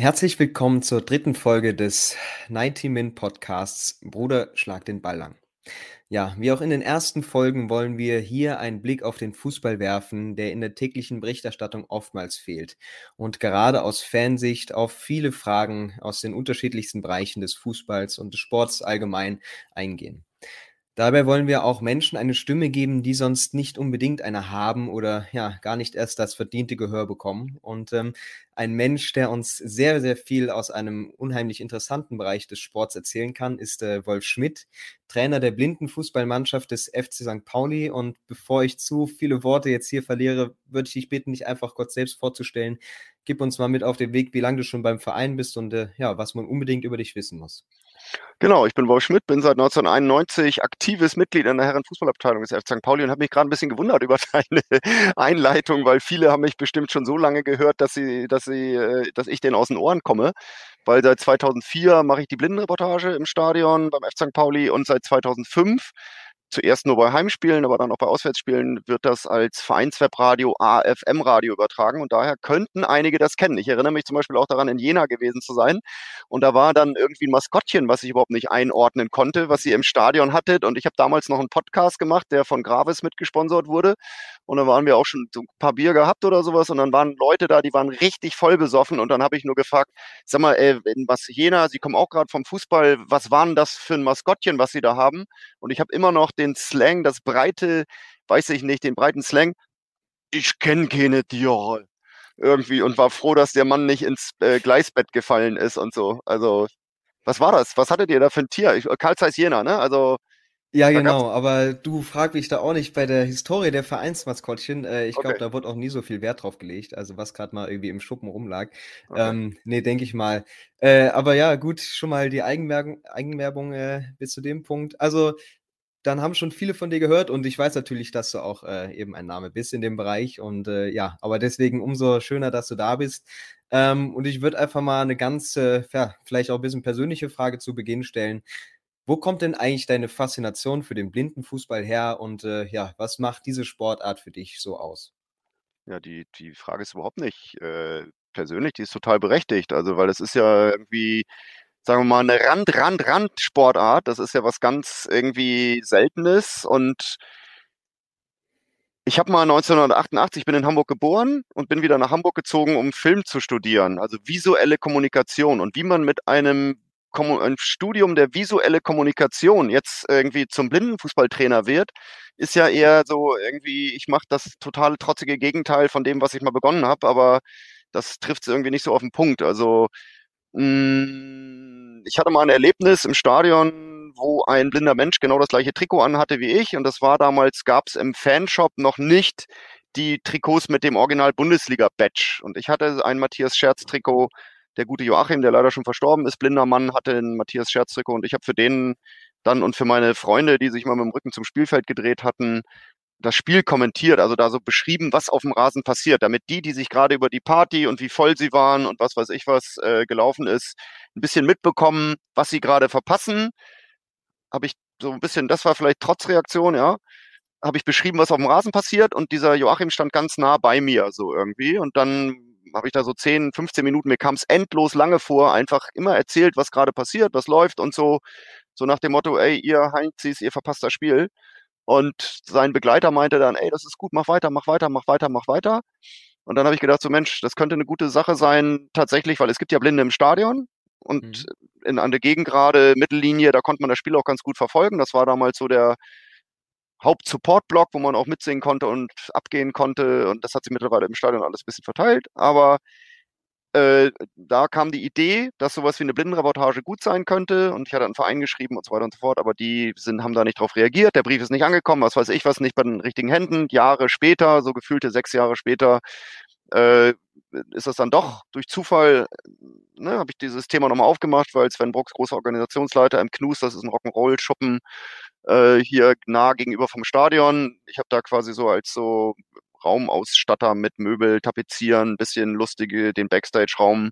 Herzlich willkommen zur dritten Folge des 90 Min Podcasts Bruder schlag den Ball lang. Ja, wie auch in den ersten Folgen wollen wir hier einen Blick auf den Fußball werfen, der in der täglichen Berichterstattung oftmals fehlt und gerade aus Fansicht auf viele Fragen aus den unterschiedlichsten Bereichen des Fußballs und des Sports allgemein eingehen. Dabei wollen wir auch Menschen eine Stimme geben, die sonst nicht unbedingt eine haben oder ja gar nicht erst das verdiente Gehör bekommen. Und ähm, ein Mensch, der uns sehr, sehr viel aus einem unheimlich interessanten Bereich des Sports erzählen kann, ist äh, Wolf Schmidt, Trainer der Blindenfußballmannschaft des FC St. Pauli. Und bevor ich zu viele Worte jetzt hier verliere, würde ich dich bitten, dich einfach kurz selbst vorzustellen. Gib uns mal mit auf den Weg, wie lange du schon beim Verein bist und äh, ja, was man unbedingt über dich wissen muss. Genau, ich bin Wolf Schmidt, bin seit 1991 aktives Mitglied in der Herrenfußballabteilung des FC St. Pauli und habe mich gerade ein bisschen gewundert über deine Einleitung, weil viele haben mich bestimmt schon so lange gehört, dass sie, dass sie, äh, dass ich denen aus den Ohren komme. Weil seit 2004 mache ich die Blindenreportage im Stadion beim FC St. Pauli und seit 2005 zuerst nur bei Heimspielen, aber dann auch bei Auswärtsspielen wird das als Vereinswebradio AFM-Radio übertragen und daher könnten einige das kennen. Ich erinnere mich zum Beispiel auch daran, in Jena gewesen zu sein und da war dann irgendwie ein Maskottchen, was ich überhaupt nicht einordnen konnte, was ihr im Stadion hattet und ich habe damals noch einen Podcast gemacht, der von Gravis mitgesponsert wurde und dann waren wir auch schon so ein paar Bier gehabt oder sowas und dann waren Leute da, die waren richtig voll besoffen und dann habe ich nur gefragt, sag mal, ey, in was Jena, Sie kommen auch gerade vom Fußball, was waren das für ein Maskottchen, was Sie da haben? Und ich habe immer noch den Slang, das breite, weiß ich nicht, den breiten Slang, ich kenne keine Tiere. Irgendwie und war froh, dass der Mann nicht ins äh, Gleisbett gefallen ist und so. Also, was war das? Was hattet ihr da für ein Tier? Karl Zeiss Jena, ne? Also, ja, genau, aber du frag mich da auch nicht bei der Historie der Vereinsmaskottchen. Äh, ich okay. glaube, da wurde auch nie so viel Wert drauf gelegt, also was gerade mal irgendwie im Schuppen rumlag. Okay. Ähm, nee, denke ich mal. Äh, aber ja, gut, schon mal die Eigenwerbung, Eigenwerbung äh, bis zu dem Punkt. Also, dann haben schon viele von dir gehört und ich weiß natürlich, dass du auch äh, eben ein Name bist in dem Bereich und äh, ja, aber deswegen umso schöner, dass du da bist. Ähm, und ich würde einfach mal eine ganz, äh, ja, vielleicht auch ein bisschen persönliche Frage zu Beginn stellen. Wo kommt denn eigentlich deine Faszination für den Blindenfußball her und äh, ja, was macht diese Sportart für dich so aus? Ja, die, die Frage ist überhaupt nicht äh, persönlich, die ist total berechtigt. Also, weil es ist ja irgendwie, sagen wir mal, eine Rand, Rand, Rand-Sportart. Das ist ja was ganz irgendwie Seltenes und ich habe mal 1988, bin in Hamburg geboren und bin wieder nach Hamburg gezogen, um Film zu studieren, also visuelle Kommunikation und wie man mit einem ein Studium der visuelle Kommunikation jetzt irgendwie zum Blindenfußballtrainer wird, ist ja eher so irgendwie, ich mache das totale trotzige Gegenteil von dem, was ich mal begonnen habe, aber das trifft es irgendwie nicht so auf den Punkt. Also ich hatte mal ein Erlebnis im Stadion, wo ein blinder Mensch genau das gleiche Trikot anhatte wie ich. Und das war damals, gab es im Fanshop noch nicht die Trikots mit dem Original Bundesliga Badge und ich hatte ein Matthias Scherz Trikot der gute Joachim, der leider schon verstorben ist, blinder Mann, hatte einen Matthias Scherztrikot. Und ich habe für den dann und für meine Freunde, die sich mal mit dem Rücken zum Spielfeld gedreht hatten, das Spiel kommentiert, also da so beschrieben, was auf dem Rasen passiert, damit die, die sich gerade über die Party und wie voll sie waren und was weiß ich was äh, gelaufen ist, ein bisschen mitbekommen, was sie gerade verpassen. Habe ich so ein bisschen, das war vielleicht Trotzreaktion, ja, habe ich beschrieben, was auf dem Rasen passiert und dieser Joachim stand ganz nah bei mir so irgendwie und dann habe ich da so 10, 15 Minuten, mir kam es endlos lange vor, einfach immer erzählt, was gerade passiert, was läuft und so, so nach dem Motto, ey, ihr Heinzis, ihr verpasst das Spiel. Und sein Begleiter meinte dann, ey, das ist gut, mach weiter, mach weiter, mach weiter, mach weiter. Und dann habe ich gedacht, so Mensch, das könnte eine gute Sache sein, tatsächlich, weil es gibt ja Blinde im Stadion und mhm. in, an der Gegend gerade Mittellinie, da konnte man das Spiel auch ganz gut verfolgen. Das war damals so der, Haupt-Support-Block, wo man auch mitsingen konnte und abgehen konnte. Und das hat sich mittlerweile im Stadion alles ein bisschen verteilt. Aber äh, da kam die Idee, dass sowas wie eine Blindenreportage gut sein könnte. Und ich hatte einen Verein geschrieben und so weiter und so fort. Aber die sind, haben da nicht drauf reagiert. Der Brief ist nicht angekommen, was weiß ich was, nicht bei den richtigen Händen. Jahre später, so gefühlte sechs Jahre später, äh, ist das dann doch durch Zufall, ne, habe ich dieses Thema nochmal aufgemacht, weil Sven Brooks, großer Organisationsleiter im Knus, das ist ein Rock'n'Roll-Schuppen äh, hier nah gegenüber vom Stadion. Ich habe da quasi so als so Raumausstatter mit Möbel, Tapezieren, bisschen lustige, den Backstage-Raum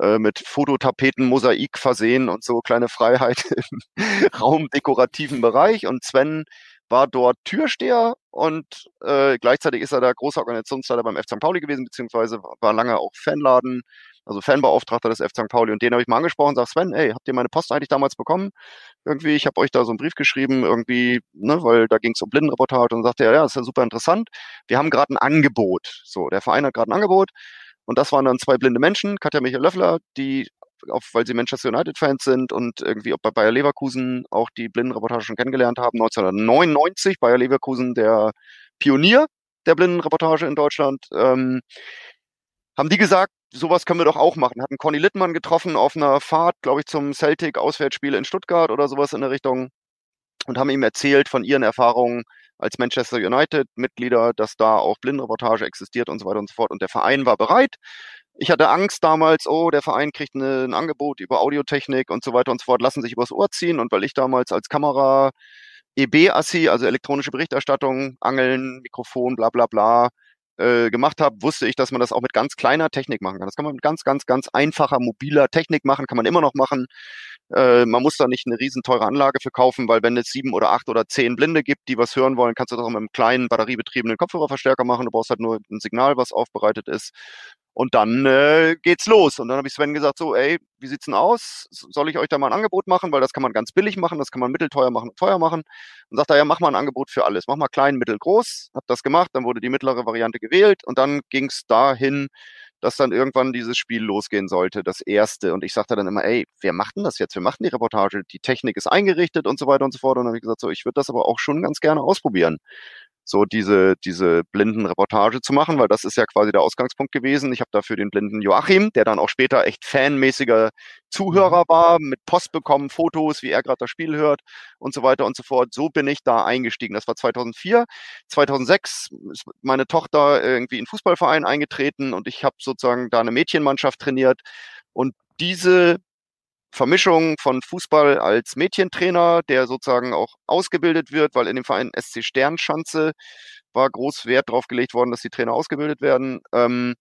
äh, mit Fototapeten, Mosaik versehen und so kleine Freiheit im raumdekorativen Bereich. Und Sven war dort Türsteher und äh, gleichzeitig ist er der große Organisationsleiter beim F. St. Pauli gewesen, beziehungsweise war lange auch Fanladen, also Fanbeauftragter des F. St. Pauli. Und den habe ich mal angesprochen und sage, Sven, ey, habt ihr meine Post eigentlich damals bekommen? Irgendwie, ich habe euch da so einen Brief geschrieben, irgendwie, ne, weil da ging es um Blindenreportage und sagte er, ja, das ist ja super interessant. Wir haben gerade ein Angebot. So, der Verein hat gerade ein Angebot. Und das waren dann zwei blinde Menschen, Katja Michael Löffler, die auch weil sie Manchester United-Fans sind und irgendwie auch bei Bayer Leverkusen auch die Blindenreportage schon kennengelernt haben. 1999 Bayer Leverkusen, der Pionier der Blindenreportage in Deutschland, ähm, haben die gesagt, sowas können wir doch auch machen. Hatten Conny Littmann getroffen auf einer Fahrt, glaube ich, zum Celtic-Auswärtsspiel in Stuttgart oder sowas in der Richtung und haben ihm erzählt von ihren Erfahrungen als Manchester United-Mitglieder, dass da auch Blindenreportage existiert und so weiter und so fort. Und der Verein war bereit. Ich hatte Angst damals, oh, der Verein kriegt eine, ein Angebot über Audiotechnik und so weiter und so fort, lassen sich übers Ohr ziehen. Und weil ich damals als Kamera EB-Assi, also elektronische Berichterstattung, Angeln, Mikrofon, bla bla bla, äh, gemacht habe, wusste ich, dass man das auch mit ganz kleiner Technik machen kann. Das kann man mit ganz, ganz, ganz einfacher, mobiler Technik machen, kann man immer noch machen. Äh, man muss da nicht eine riesen teure Anlage für kaufen, weil wenn es sieben oder acht oder zehn Blinde gibt, die was hören wollen, kannst du das auch mit einem kleinen batteriebetriebenen Kopfhörerverstärker machen. Du brauchst halt nur ein Signal, was aufbereitet ist. Und dann äh, geht's los. Und dann habe ich Sven gesagt, so, ey, wie sieht's denn aus? Soll ich euch da mal ein Angebot machen? Weil das kann man ganz billig machen, das kann man mittelteuer machen und teuer machen. Und sagt er, ja, mach mal ein Angebot für alles. Mach mal klein, mittel, groß. Hab das gemacht, dann wurde die mittlere Variante gewählt und dann ging's dahin, dass dann irgendwann dieses Spiel losgehen sollte, das erste. Und ich sagte dann immer, ey, wer macht denn das jetzt? Wir machen die Reportage, die Technik ist eingerichtet und so weiter und so fort. Und dann habe ich gesagt, so, ich würde das aber auch schon ganz gerne ausprobieren so diese, diese blinden Reportage zu machen, weil das ist ja quasi der Ausgangspunkt gewesen. Ich habe dafür den blinden Joachim, der dann auch später echt fanmäßiger Zuhörer mhm. war, mit Post bekommen, Fotos, wie er gerade das Spiel hört und so weiter und so fort. So bin ich da eingestiegen. Das war 2004. 2006 ist meine Tochter irgendwie in Fußballverein eingetreten und ich habe sozusagen da eine Mädchenmannschaft trainiert. Und diese Vermischung von Fußball als Mädchentrainer, der sozusagen auch ausgebildet wird, weil in dem Verein SC Sternschanze war groß Wert drauf gelegt worden, dass die Trainer ausgebildet werden. Ähm,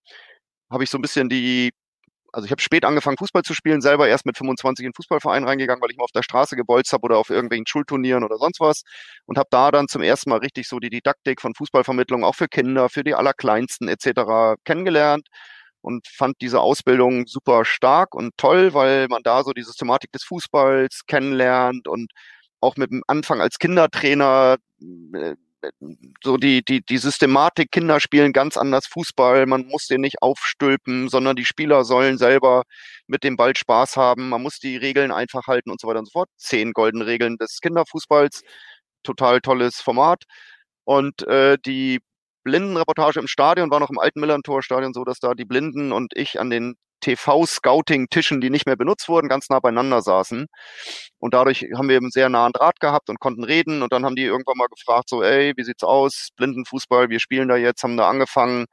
habe ich so ein bisschen die, also ich habe spät angefangen, Fußball zu spielen, selber erst mit 25 in den Fußballverein reingegangen, weil ich mal auf der Straße gebolzt habe oder auf irgendwelchen Schulturnieren oder sonst was und habe da dann zum ersten Mal richtig so die Didaktik von Fußballvermittlung auch für Kinder, für die Allerkleinsten etc. kennengelernt und fand diese Ausbildung super stark und toll, weil man da so die Systematik des Fußballs kennenlernt und auch mit dem Anfang als Kindertrainer äh, so die, die, die Systematik, Kinder spielen ganz anders Fußball, man muss den nicht aufstülpen, sondern die Spieler sollen selber mit dem Ball Spaß haben, man muss die Regeln einfach halten und so weiter und so fort. Zehn goldene Regeln des Kinderfußballs, total tolles Format. Und äh, die Blindenreportage im Stadion war noch im alten Millantor-Stadion so, dass da die Blinden und ich an den TV-Scouting-Tischen, die nicht mehr benutzt wurden, ganz nah beieinander saßen. Und dadurch haben wir eben sehr nahen Draht gehabt und konnten reden. Und dann haben die irgendwann mal gefragt, so, ey, wie sieht's aus? Blindenfußball, wir spielen da jetzt, haben da angefangen.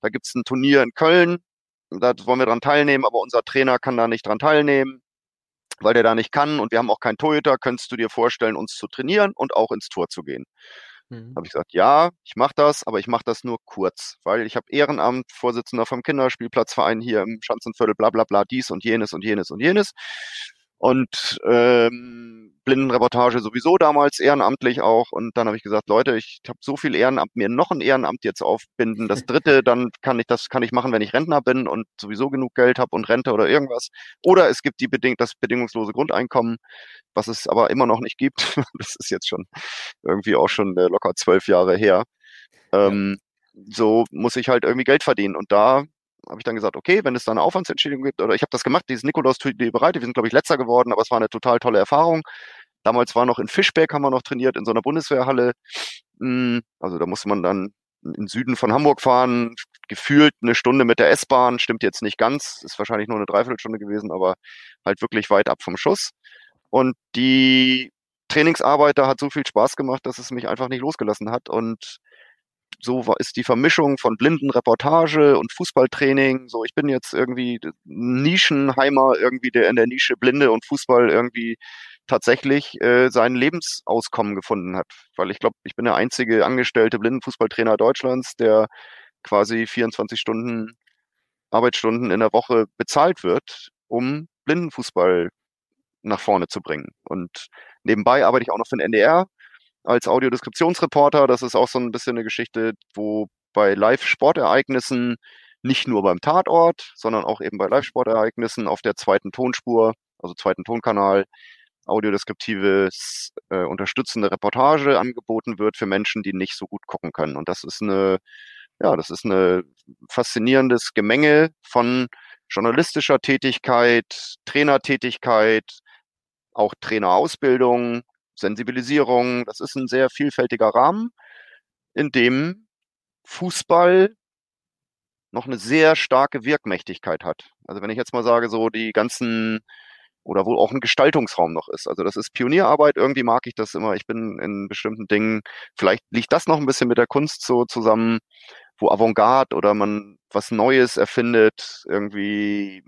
Da gibt's ein Turnier in Köln. Da wollen wir dran teilnehmen, aber unser Trainer kann da nicht dran teilnehmen, weil der da nicht kann. Und wir haben auch keinen Torhüter. Könntest du dir vorstellen, uns zu trainieren und auch ins Tor zu gehen? Mhm. Habe ich gesagt, ja, ich mache das, aber ich mache das nur kurz, weil ich habe Ehrenamt, Vorsitzender vom Kinderspielplatzverein hier im Schanzenviertel, bla bla bla, dies und jenes und jenes und jenes. Und ähm, Blindenreportage sowieso damals ehrenamtlich auch. Und dann habe ich gesagt, Leute, ich habe so viel Ehrenamt, mir noch ein Ehrenamt jetzt aufbinden. Das dritte, dann kann ich das kann ich machen, wenn ich Rentner bin und sowieso genug Geld habe und Rente oder irgendwas. Oder es gibt die bedingt das bedingungslose Grundeinkommen was es aber immer noch nicht gibt. das ist jetzt schon irgendwie auch schon äh, locker zwölf Jahre her. Ähm. So muss ich halt irgendwie Geld verdienen. Und da habe ich dann gesagt, okay, wenn es da eine Aufwandsentschädigung gibt, oder ich habe das gemacht, dieses nikolaus die bereit, wir sind, glaube ich, letzter geworden, aber es war eine total tolle Erfahrung. Damals war noch in Fischberg, haben wir noch trainiert, in so einer Bundeswehrhalle. Hm, also da musste man dann in Süden von Hamburg fahren, gefühlt eine Stunde mit der S-Bahn, stimmt jetzt nicht ganz, ist wahrscheinlich nur eine Dreiviertelstunde gewesen, aber halt wirklich weit ab vom Schuss. Und die Trainingsarbeit da hat so viel Spaß gemacht, dass es mich einfach nicht losgelassen hat. Und so ist die Vermischung von Blindenreportage und Fußballtraining. So, ich bin jetzt irgendwie Nischenheimer, irgendwie der in der Nische Blinde und Fußball irgendwie tatsächlich äh, sein Lebensauskommen gefunden hat. Weil ich glaube, ich bin der einzige angestellte Blindenfußballtrainer Deutschlands, der quasi 24 Stunden Arbeitsstunden in der Woche bezahlt wird, um Blindenfußball nach vorne zu bringen. Und nebenbei arbeite ich auch noch für den NDR als Audiodeskriptionsreporter. Das ist auch so ein bisschen eine Geschichte, wo bei Live-Sportereignissen nicht nur beim Tatort, sondern auch eben bei Live-Sportereignissen auf der zweiten Tonspur, also zweiten Tonkanal, audiodeskriptives äh, unterstützende Reportage angeboten wird für Menschen, die nicht so gut gucken können. Und das ist eine, ja, das ist eine faszinierendes Gemenge von journalistischer Tätigkeit, Trainertätigkeit, auch Trainerausbildung, Sensibilisierung. Das ist ein sehr vielfältiger Rahmen, in dem Fußball noch eine sehr starke Wirkmächtigkeit hat. Also wenn ich jetzt mal sage, so die ganzen oder wo auch ein Gestaltungsraum noch ist. Also das ist Pionierarbeit, irgendwie mag ich das immer. Ich bin in bestimmten Dingen, vielleicht liegt das noch ein bisschen mit der Kunst so zusammen, wo Avantgarde oder man was Neues erfindet, irgendwie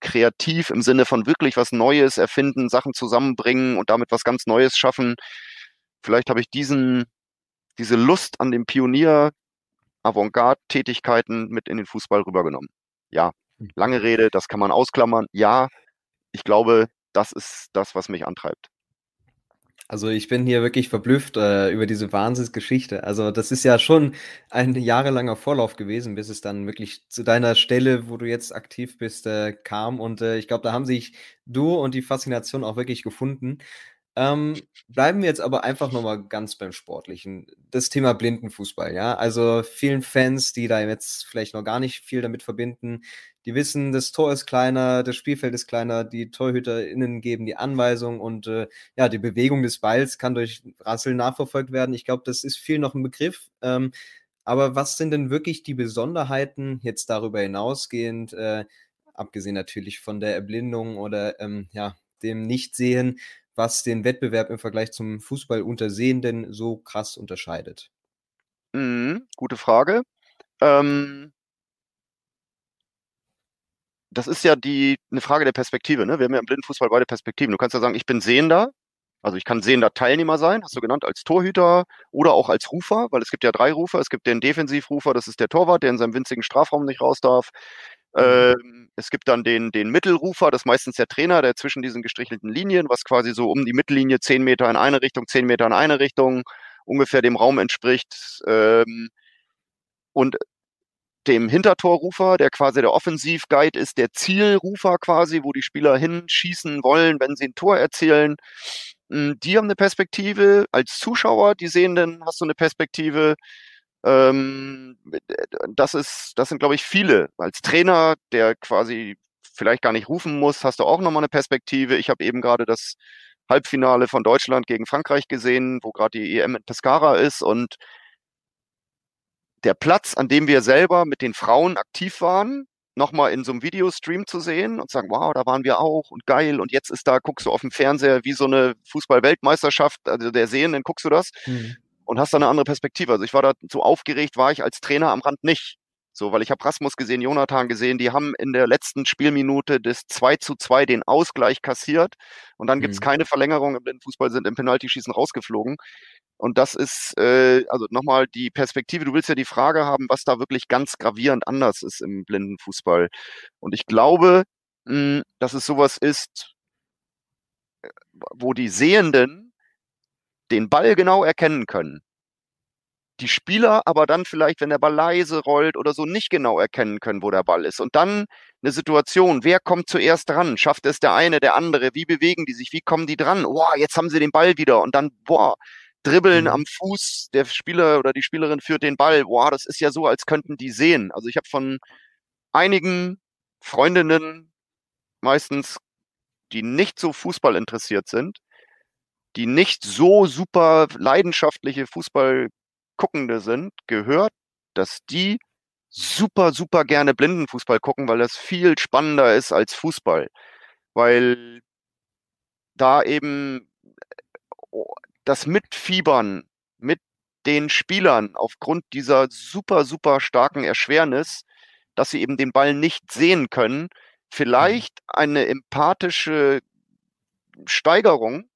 kreativ im Sinne von wirklich was Neues erfinden, Sachen zusammenbringen und damit was ganz Neues schaffen. Vielleicht habe ich diesen, diese Lust an dem Pionier Avantgarde-Tätigkeiten mit in den Fußball rübergenommen. Ja, hm. lange Rede, das kann man ausklammern. Ja, ich glaube, das ist das, was mich antreibt. Also ich bin hier wirklich verblüfft äh, über diese Wahnsinnsgeschichte. Also das ist ja schon ein jahrelanger Vorlauf gewesen, bis es dann wirklich zu deiner Stelle, wo du jetzt aktiv bist, äh, kam. Und äh, ich glaube, da haben sich du und die Faszination auch wirklich gefunden. Ähm, bleiben wir jetzt aber einfach nochmal ganz beim Sportlichen. Das Thema Blindenfußball, ja. Also vielen Fans, die da jetzt vielleicht noch gar nicht viel damit verbinden, die wissen, das Tor ist kleiner, das Spielfeld ist kleiner, die TorhüterInnen geben die Anweisung und äh, ja, die Bewegung des Balls kann durch Rasseln nachverfolgt werden. Ich glaube, das ist viel noch ein Begriff. Ähm, aber was sind denn wirklich die Besonderheiten jetzt darüber hinausgehend, äh, abgesehen natürlich von der Erblindung oder ähm, ja, dem Nichtsehen, was den Wettbewerb im Vergleich zum Fußball Untersehenden so krass unterscheidet? Mhm, gute Frage. Ähm, das ist ja die eine Frage der Perspektive. Ne? Wir haben ja im Blindenfußball beide Perspektiven. Du kannst ja sagen, ich bin Sehender, also ich kann sehender Teilnehmer sein, hast du genannt, als Torhüter oder auch als Rufer, weil es gibt ja drei Rufer. Es gibt den Defensivrufer, das ist der Torwart, der in seinem winzigen Strafraum nicht raus darf. Mhm. Ähm, es gibt dann den, den Mittelrufer, das ist meistens der Trainer, der zwischen diesen gestrichelten Linien, was quasi so um die Mittellinie zehn Meter in eine Richtung, zehn Meter in eine Richtung ungefähr dem Raum entspricht. Ähm, und dem Hintertorrufer, der quasi der Offensivguide ist, der Zielrufer quasi, wo die Spieler hinschießen wollen, wenn sie ein Tor erzielen. Hm, die haben eine Perspektive. Als Zuschauer, die Sehenden, hast du eine Perspektive. Ähm, das ist, das sind, glaube ich, viele. Als Trainer, der quasi vielleicht gar nicht rufen muss, hast du auch nochmal eine Perspektive. Ich habe eben gerade das Halbfinale von Deutschland gegen Frankreich gesehen, wo gerade die EM in Pescara ist und der Platz, an dem wir selber mit den Frauen aktiv waren, nochmal in so einem Videostream zu sehen und sagen, wow, da waren wir auch und geil und jetzt ist da, guckst du auf dem Fernseher wie so eine Fußball-Weltmeisterschaft, also der Sehenden guckst du das mhm. Und hast da eine andere Perspektive. Also ich war da so aufgeregt, war ich als Trainer am Rand nicht. So, weil ich habe Rasmus gesehen, Jonathan gesehen, die haben in der letzten Spielminute des 2 zu 2 den Ausgleich kassiert und dann gibt's mhm. keine Verlängerung im Fußball, sind im Penaltyschießen rausgeflogen. Und das ist, äh, also nochmal die Perspektive, du willst ja die Frage haben, was da wirklich ganz gravierend anders ist im Blindenfußball. Und ich glaube, mh, hm, dass es sowas ist, äh, wo die Sehenden den Ball genau erkennen können die Spieler aber dann vielleicht, wenn der Ball leise rollt oder so, nicht genau erkennen können, wo der Ball ist. Und dann eine Situation, wer kommt zuerst dran? Schafft es der eine, der andere? Wie bewegen die sich? Wie kommen die dran? Boah, jetzt haben sie den Ball wieder. Und dann, boah, dribbeln mhm. am Fuß, der Spieler oder die Spielerin führt den Ball. Boah, das ist ja so, als könnten die sehen. Also ich habe von einigen Freundinnen meistens, die nicht so Fußball interessiert sind, die nicht so super leidenschaftliche Fußball Guckende sind, gehört, dass die super, super gerne Blindenfußball gucken, weil das viel spannender ist als Fußball. Weil da eben oh, das Mitfiebern mit den Spielern aufgrund dieser super, super starken Erschwernis, dass sie eben den Ball nicht sehen können, vielleicht eine empathische Steigerung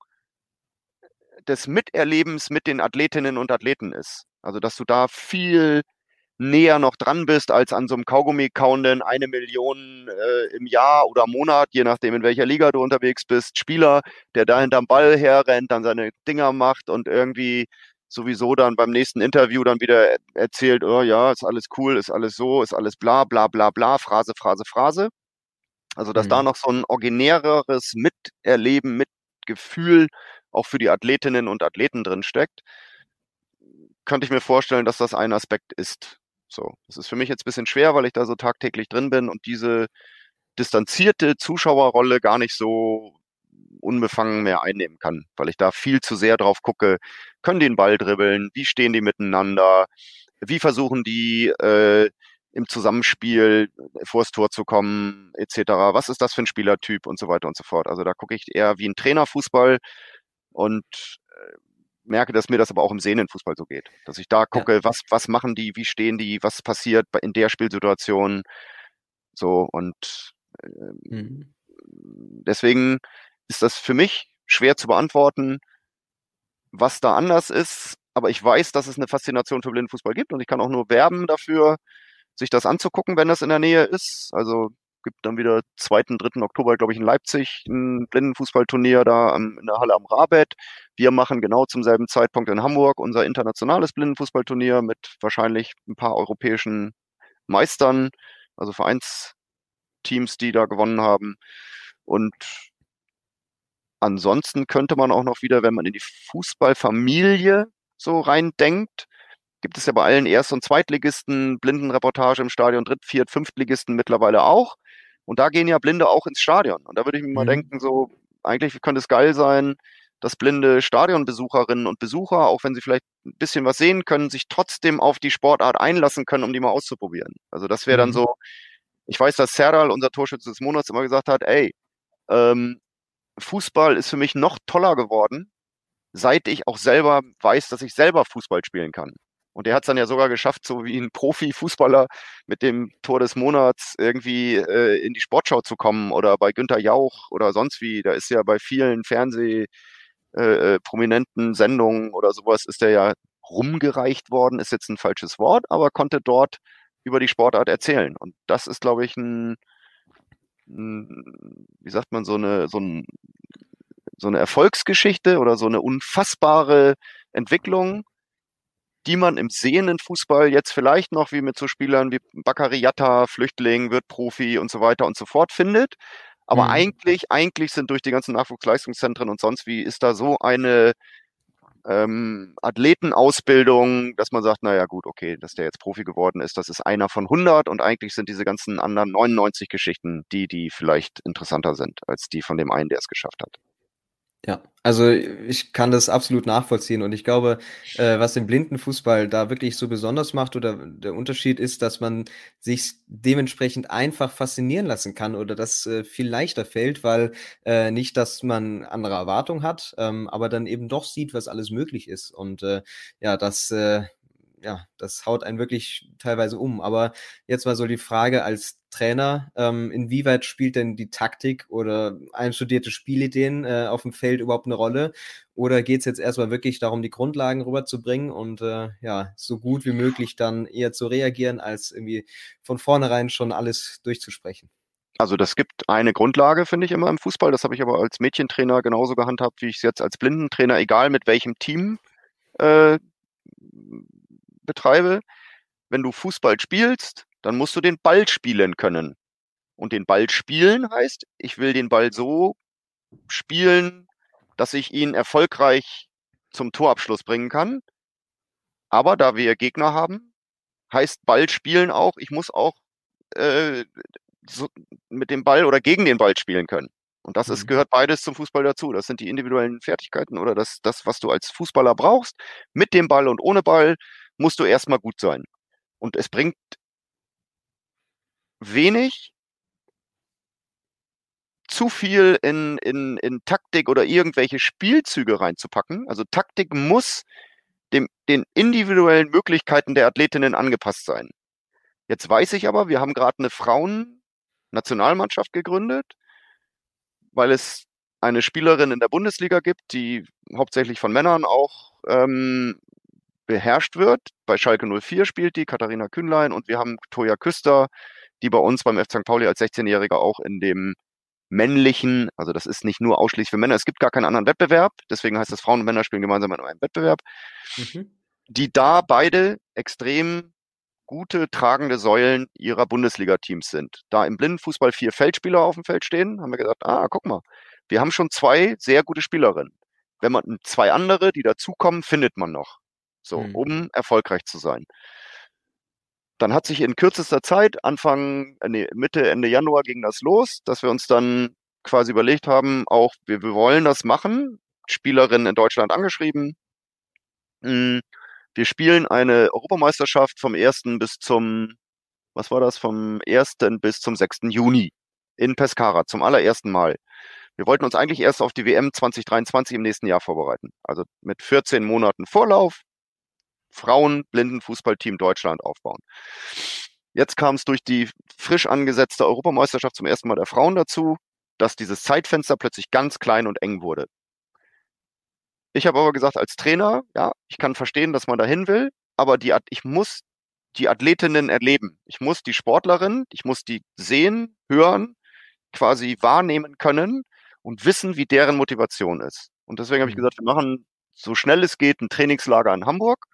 des Miterlebens mit den Athletinnen und Athleten ist. Also, dass du da viel näher noch dran bist als an so einem Kaugummi-kauenden eine Million äh, im Jahr oder Monat, je nachdem, in welcher Liga du unterwegs bist, Spieler, der da hinterm Ball herrennt, dann seine Dinger macht und irgendwie sowieso dann beim nächsten Interview dann wieder erzählt, oh ja, ist alles cool, ist alles so, ist alles bla bla bla bla, Phrase, Phrase, Phrase. Also, dass mhm. da noch so ein originäreres Miterleben, Mitgefühl auch für die Athletinnen und Athleten drin steckt, könnte ich mir vorstellen, dass das ein Aspekt ist. So, das ist für mich jetzt ein bisschen schwer, weil ich da so tagtäglich drin bin und diese distanzierte Zuschauerrolle gar nicht so unbefangen mehr einnehmen kann, weil ich da viel zu sehr drauf gucke, können die den Ball dribbeln, wie stehen die miteinander, wie versuchen die äh, im Zusammenspiel vors Tor zu kommen, etc. Was ist das für ein Spielertyp und so weiter und so fort. Also da gucke ich eher wie ein Trainerfußball und äh, merke, dass mir das aber auch im Sehnenfußball so geht. Dass ich da gucke, ja. was, was machen die, wie stehen die, was passiert in der Spielsituation. So und äh, mhm. deswegen ist das für mich schwer zu beantworten, was da anders ist. Aber ich weiß, dass es eine Faszination für Blindenfußball gibt und ich kann auch nur werben dafür, sich das anzugucken, wenn das in der Nähe ist. Also gibt dann wieder 2., 3. Oktober, glaube ich, in Leipzig ein Blindenfußballturnier da am, in der Halle am Rabet. Wir machen genau zum selben Zeitpunkt in Hamburg unser internationales Blindenfußballturnier mit wahrscheinlich ein paar europäischen Meistern, also Vereinsteams, die da gewonnen haben. Und ansonsten könnte man auch noch wieder, wenn man in die Fußballfamilie so reindenkt, gibt es ja bei allen Erst- und Zweitligisten Blindenreportage im Stadion, Dritt-, Viert-, Fünftligisten mittlerweile auch. Und da gehen ja Blinde auch ins Stadion. Und da würde ich mir mhm. mal denken, so, eigentlich könnte es geil sein, dass blinde Stadionbesucherinnen und Besucher, auch wenn sie vielleicht ein bisschen was sehen können, sich trotzdem auf die Sportart einlassen können, um die mal auszuprobieren. Also das wäre dann mhm. so, ich weiß, dass Serdal, unser Torschütze des Monats, immer gesagt hat, ey, ähm, Fußball ist für mich noch toller geworden, seit ich auch selber weiß, dass ich selber Fußball spielen kann. Und er hat es dann ja sogar geschafft, so wie ein Profifußballer mit dem Tor des Monats irgendwie äh, in die Sportschau zu kommen oder bei Günter Jauch oder sonst wie. Da ist ja bei vielen Fernseh äh, äh, Sendungen oder sowas ist er ja rumgereicht worden, ist jetzt ein falsches Wort, aber konnte dort über die Sportart erzählen. Und das ist, glaube ich, ein, ein, wie sagt man, so eine, so, ein, so eine Erfolgsgeschichte oder so eine unfassbare Entwicklung, die man im sehenden Fußball jetzt vielleicht noch wie mit so Spielern wie Bakariata, Flüchtling, wird Profi und so weiter und so fort findet. Aber mhm. eigentlich, eigentlich sind durch die ganzen Nachwuchsleistungszentren und sonst wie ist da so eine ähm, Athletenausbildung, dass man sagt, naja gut, okay, dass der jetzt Profi geworden ist, das ist einer von 100 und eigentlich sind diese ganzen anderen 99 Geschichten die, die vielleicht interessanter sind als die von dem einen, der es geschafft hat. Ja, also ich kann das absolut nachvollziehen und ich glaube, äh, was den Blindenfußball da wirklich so besonders macht oder der Unterschied ist, dass man sich dementsprechend einfach faszinieren lassen kann oder das äh, viel leichter fällt, weil äh, nicht, dass man andere Erwartungen hat, ähm, aber dann eben doch sieht, was alles möglich ist. Und äh, ja, das äh, ja, das haut einen wirklich teilweise um. Aber jetzt mal so die Frage als Trainer, ähm, inwieweit spielt denn die Taktik oder einstudierte Spielideen äh, auf dem Feld überhaupt eine Rolle? Oder geht es jetzt erstmal wirklich darum, die Grundlagen rüberzubringen und äh, ja, so gut wie möglich dann eher zu reagieren, als irgendwie von vornherein schon alles durchzusprechen? Also das gibt eine Grundlage, finde ich immer im Fußball. Das habe ich aber als Mädchentrainer genauso gehandhabt, wie ich es jetzt als Blindentrainer, egal mit welchem Team äh, betreibe, wenn du Fußball spielst, dann musst du den Ball spielen können. Und den Ball spielen heißt, ich will den Ball so spielen, dass ich ihn erfolgreich zum Torabschluss bringen kann. Aber da wir Gegner haben, heißt Ball spielen auch, ich muss auch äh, so mit dem Ball oder gegen den Ball spielen können. Und das ist, mhm. gehört beides zum Fußball dazu. Das sind die individuellen Fertigkeiten oder das, das, was du als Fußballer brauchst, mit dem Ball und ohne Ball musst du erstmal gut sein. Und es bringt wenig, zu viel in, in, in Taktik oder irgendwelche Spielzüge reinzupacken. Also Taktik muss dem, den individuellen Möglichkeiten der Athletinnen angepasst sein. Jetzt weiß ich aber, wir haben gerade eine Frauen-Nationalmannschaft gegründet, weil es eine Spielerin in der Bundesliga gibt, die hauptsächlich von Männern auch ähm, beherrscht wird. Bei Schalke 04 spielt die Katharina Kühnlein und wir haben Toja Küster, die bei uns beim F. St. Pauli als 16-Jähriger auch in dem männlichen, also das ist nicht nur ausschließlich für Männer, es gibt gar keinen anderen Wettbewerb, deswegen heißt es Frauen und Männer spielen gemeinsam in einem Wettbewerb, mhm. die da beide extrem gute tragende Säulen ihrer Bundesliga-Teams sind. Da im Blindenfußball vier Feldspieler auf dem Feld stehen, haben wir gesagt, ah, guck mal, wir haben schon zwei sehr gute Spielerinnen. Wenn man zwei andere, die dazukommen, findet man noch. So, mhm. um erfolgreich zu sein. Dann hat sich in kürzester Zeit, Anfang, äh, nee, Mitte, Ende Januar ging das los, dass wir uns dann quasi überlegt haben, auch wir, wir wollen das machen. Spielerinnen in Deutschland angeschrieben. Hm, wir spielen eine Europameisterschaft vom 1. bis zum, was war das, vom 1. bis zum 6. Juni in Pescara zum allerersten Mal. Wir wollten uns eigentlich erst auf die WM 2023 im nächsten Jahr vorbereiten. Also mit 14 Monaten Vorlauf, Frauen-Blindenfußballteam Deutschland aufbauen. Jetzt kam es durch die frisch angesetzte Europameisterschaft zum ersten Mal der Frauen dazu, dass dieses Zeitfenster plötzlich ganz klein und eng wurde. Ich habe aber gesagt, als Trainer, ja, ich kann verstehen, dass man dahin will, aber die, ich muss die Athletinnen erleben. Ich muss die Sportlerin, ich muss die sehen, hören, quasi wahrnehmen können und wissen, wie deren Motivation ist. Und deswegen habe ich mhm. gesagt, wir machen so schnell es geht ein Trainingslager in Hamburg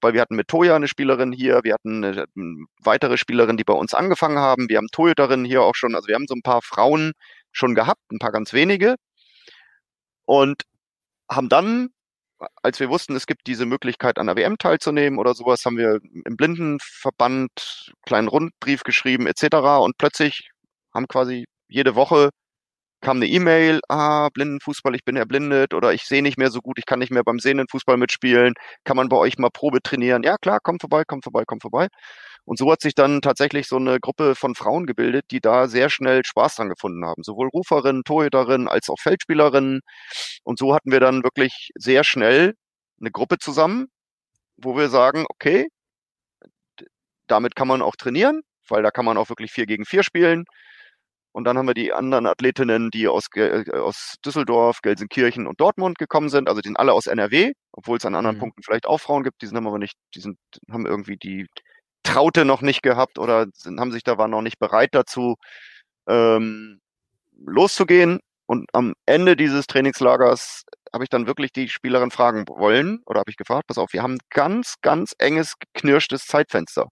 weil wir hatten mit Toya eine Spielerin hier, wir hatten eine, weitere Spielerin, die bei uns angefangen haben, wir haben Torhüterinnen hier auch schon, also wir haben so ein paar Frauen schon gehabt, ein paar ganz wenige und haben dann, als wir wussten, es gibt diese Möglichkeit an der WM teilzunehmen oder sowas, haben wir im Blindenverband kleinen Rundbrief geschrieben etc. und plötzlich haben quasi jede Woche kam eine E-Mail, ah, Blindenfußball, ich bin erblindet oder ich sehe nicht mehr so gut, ich kann nicht mehr beim sehenden Fußball mitspielen, kann man bei euch mal Probe trainieren? Ja, klar, kommt vorbei, kommt vorbei, kommt vorbei. Und so hat sich dann tatsächlich so eine Gruppe von Frauen gebildet, die da sehr schnell Spaß dran gefunden haben. Sowohl Ruferinnen, Torhüterinnen als auch Feldspielerinnen. Und so hatten wir dann wirklich sehr schnell eine Gruppe zusammen, wo wir sagen, okay, damit kann man auch trainieren, weil da kann man auch wirklich vier gegen vier spielen. Und dann haben wir die anderen Athletinnen, die aus, äh, aus Düsseldorf, Gelsenkirchen und Dortmund gekommen sind. Also die sind alle aus NRW, obwohl es an anderen mhm. Punkten vielleicht auch Frauen gibt. Die sind aber nicht, die sind, haben irgendwie die Traute noch nicht gehabt oder sind, haben sich da waren noch nicht bereit dazu, ähm, loszugehen. Und am Ende dieses Trainingslagers habe ich dann wirklich die Spielerin fragen wollen oder habe ich gefragt, pass auf, wir haben ganz, ganz enges, knirschtes Zeitfenster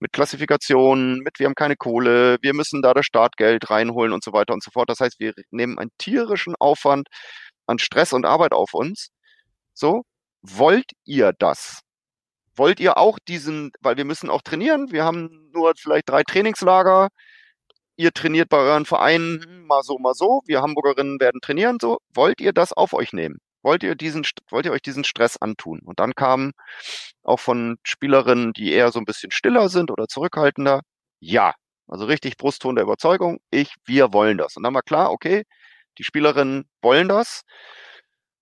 mit Klassifikationen, mit wir haben keine Kohle, wir müssen da das Startgeld reinholen und so weiter und so fort. Das heißt, wir nehmen einen tierischen Aufwand an Stress und Arbeit auf uns. So, wollt ihr das? Wollt ihr auch diesen, weil wir müssen auch trainieren, wir haben nur vielleicht drei Trainingslager, ihr trainiert bei euren Vereinen mal so, mal so, wir Hamburgerinnen werden trainieren, so, wollt ihr das auf euch nehmen? Wollt ihr diesen, wollt ihr euch diesen Stress antun? Und dann kamen auch von Spielerinnen, die eher so ein bisschen stiller sind oder zurückhaltender, ja. Also richtig Brustton der Überzeugung, ich, wir wollen das. Und dann war klar, okay, die Spielerinnen wollen das.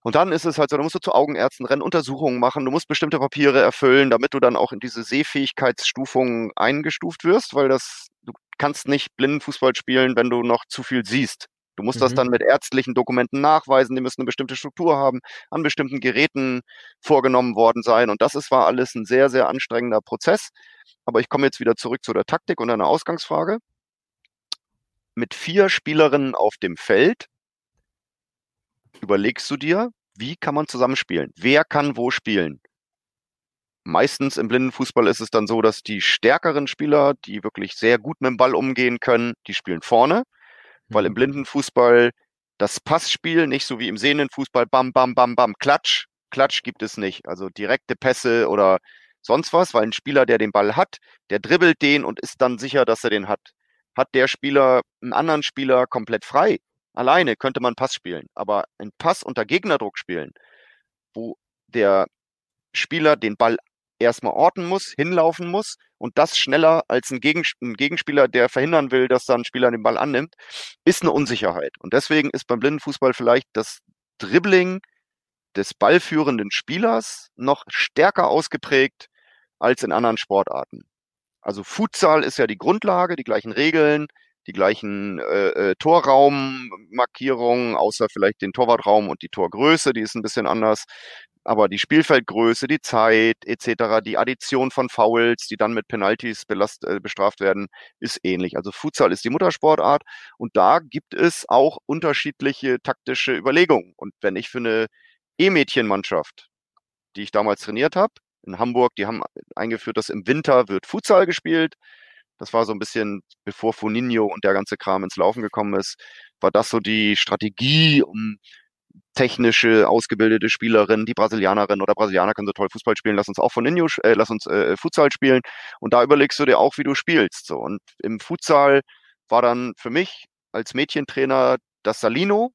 Und dann ist es halt so, da musst du zu Augenärzten rennen, Untersuchungen machen, du musst bestimmte Papiere erfüllen, damit du dann auch in diese Sehfähigkeitsstufungen eingestuft wirst, weil das, du kannst nicht Blindenfußball spielen, wenn du noch zu viel siehst. Du musst mhm. das dann mit ärztlichen Dokumenten nachweisen, die müssen eine bestimmte Struktur haben, an bestimmten Geräten vorgenommen worden sein. Und das ist, war alles ein sehr, sehr anstrengender Prozess. Aber ich komme jetzt wieder zurück zu der Taktik und einer Ausgangsfrage. Mit vier Spielerinnen auf dem Feld überlegst du dir, wie kann man zusammenspielen? Wer kann wo spielen? Meistens im Blindenfußball ist es dann so, dass die stärkeren Spieler, die wirklich sehr gut mit dem Ball umgehen können, die spielen vorne weil im mhm. Blindenfußball das Passspiel nicht so wie im sehenden Fußball bam, bam, bam, bam, klatsch, klatsch gibt es nicht. Also direkte Pässe oder sonst was, weil ein Spieler, der den Ball hat, der dribbelt den und ist dann sicher, dass er den hat. Hat der Spieler einen anderen Spieler komplett frei, alleine könnte man Pass spielen, aber ein Pass unter Gegnerdruck spielen, wo der Spieler den Ball erstmal orten muss, hinlaufen muss und das schneller als ein, Gegen ein, Gegenspieler, der verhindern will, dass da ein Spieler den Ball annimmt, ist eine Unsicherheit. Und deswegen ist beim Blindenfußball vielleicht das Dribbling des ballführenden Spielers noch stärker ausgeprägt als in anderen Sportarten. Also Futsal ist ja die Grundlage, die gleichen Regeln, die gleichen äh, äh, Torraummarkierungen, außer vielleicht den Torwartraum und die Torgröße, die ist ein bisschen anders. Aber die Spielfeldgröße, die Zeit etc., die Addition von Fouls, die dann mit Penalties belast, äh, bestraft werden, ist ähnlich. Also Futsal ist die Muttersportart und da gibt es auch unterschiedliche taktische Überlegungen. Und wenn ich für eine E-Mädchenmannschaft, die ich damals trainiert habe, in Hamburg, die haben eingeführt, dass im Winter wird Futsal gespielt. Das war so ein bisschen, bevor Foninho und der ganze Kram ins Laufen gekommen ist, war das so die Strategie, um technische, ausgebildete Spielerin, die Brasilianerin oder Brasilianer können so toll Fußball spielen, lass uns auch von Ninjo, äh, lass uns äh, Futsal spielen. Und da überlegst du dir auch, wie du spielst. So. Und im Futsal war dann für mich als Mädchentrainer das Salino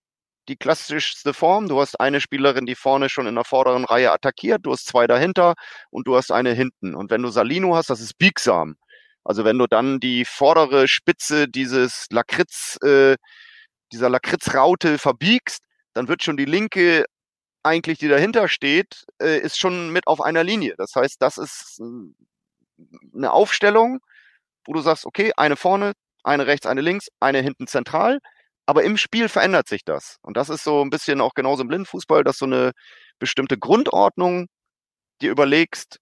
die klassischste Form. Du hast eine Spielerin, die vorne schon in der vorderen Reihe attackiert, du hast zwei dahinter und du hast eine hinten. Und wenn du Salino hast, das ist biegsam. Also wenn du dann die vordere Spitze dieses Lakritz, äh, dieser Lakritzraute verbiegst, dann wird schon die linke eigentlich, die dahinter steht, äh, ist schon mit auf einer Linie. Das heißt, das ist äh, eine Aufstellung, wo du sagst, okay, eine vorne, eine rechts, eine links, eine hinten zentral. Aber im Spiel verändert sich das. Und das ist so ein bisschen auch genauso im Blindfußball, dass so eine bestimmte Grundordnung dir überlegst,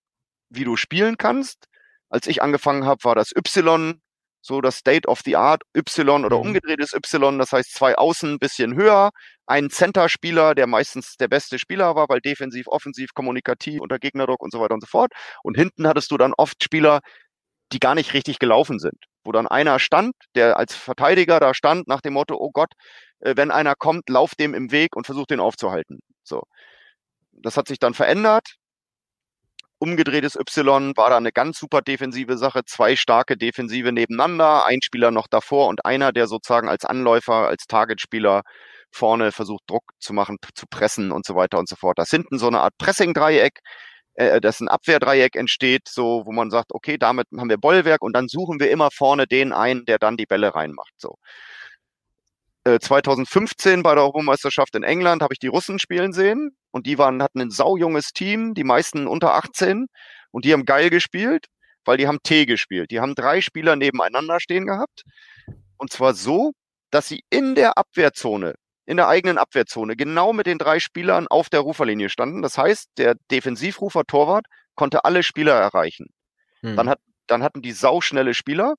wie du spielen kannst. Als ich angefangen habe, war das Y so das State of the Art Y oder mhm. umgedrehtes Y, das heißt zwei Außen ein bisschen höher, ein Center-Spieler, der meistens der beste Spieler war, weil defensiv, offensiv, kommunikativ, unter Gegnerdruck und so weiter und so fort. Und hinten hattest du dann oft Spieler, die gar nicht richtig gelaufen sind, wo dann einer stand, der als Verteidiger da stand nach dem Motto, oh Gott, äh, wenn einer kommt, lauf dem im Weg und versuch den aufzuhalten. So. Das hat sich dann verändert umgedrehtes Y war da eine ganz super defensive Sache. Zwei starke Defensive nebeneinander, ein Spieler noch davor und einer, der sozusagen als Anläufer, als Targetspieler vorne versucht, Druck zu machen, zu pressen und so weiter und so fort. Das hinten so eine Art Pressing-Dreieck, äh, dass ein Abwehrdreieck entsteht, so, wo man sagt, okay, damit haben wir Bollwerk und dann suchen wir immer vorne den ein, der dann die Bälle reinmacht, so. 2015 äh, bei der Europameisterschaft in England habe ich die Russen spielen sehen und die waren, hatten ein saujunges Team, die meisten unter 18 und die haben geil gespielt, weil die haben T gespielt. Die haben drei Spieler nebeneinander stehen gehabt und zwar so, dass sie in der Abwehrzone, in der eigenen Abwehrzone, genau mit den drei Spielern auf der Ruferlinie standen. Das heißt, der Defensivrufer Torwart konnte alle Spieler erreichen. Hm. Dann, hat, dann hatten die sauschnelle Spieler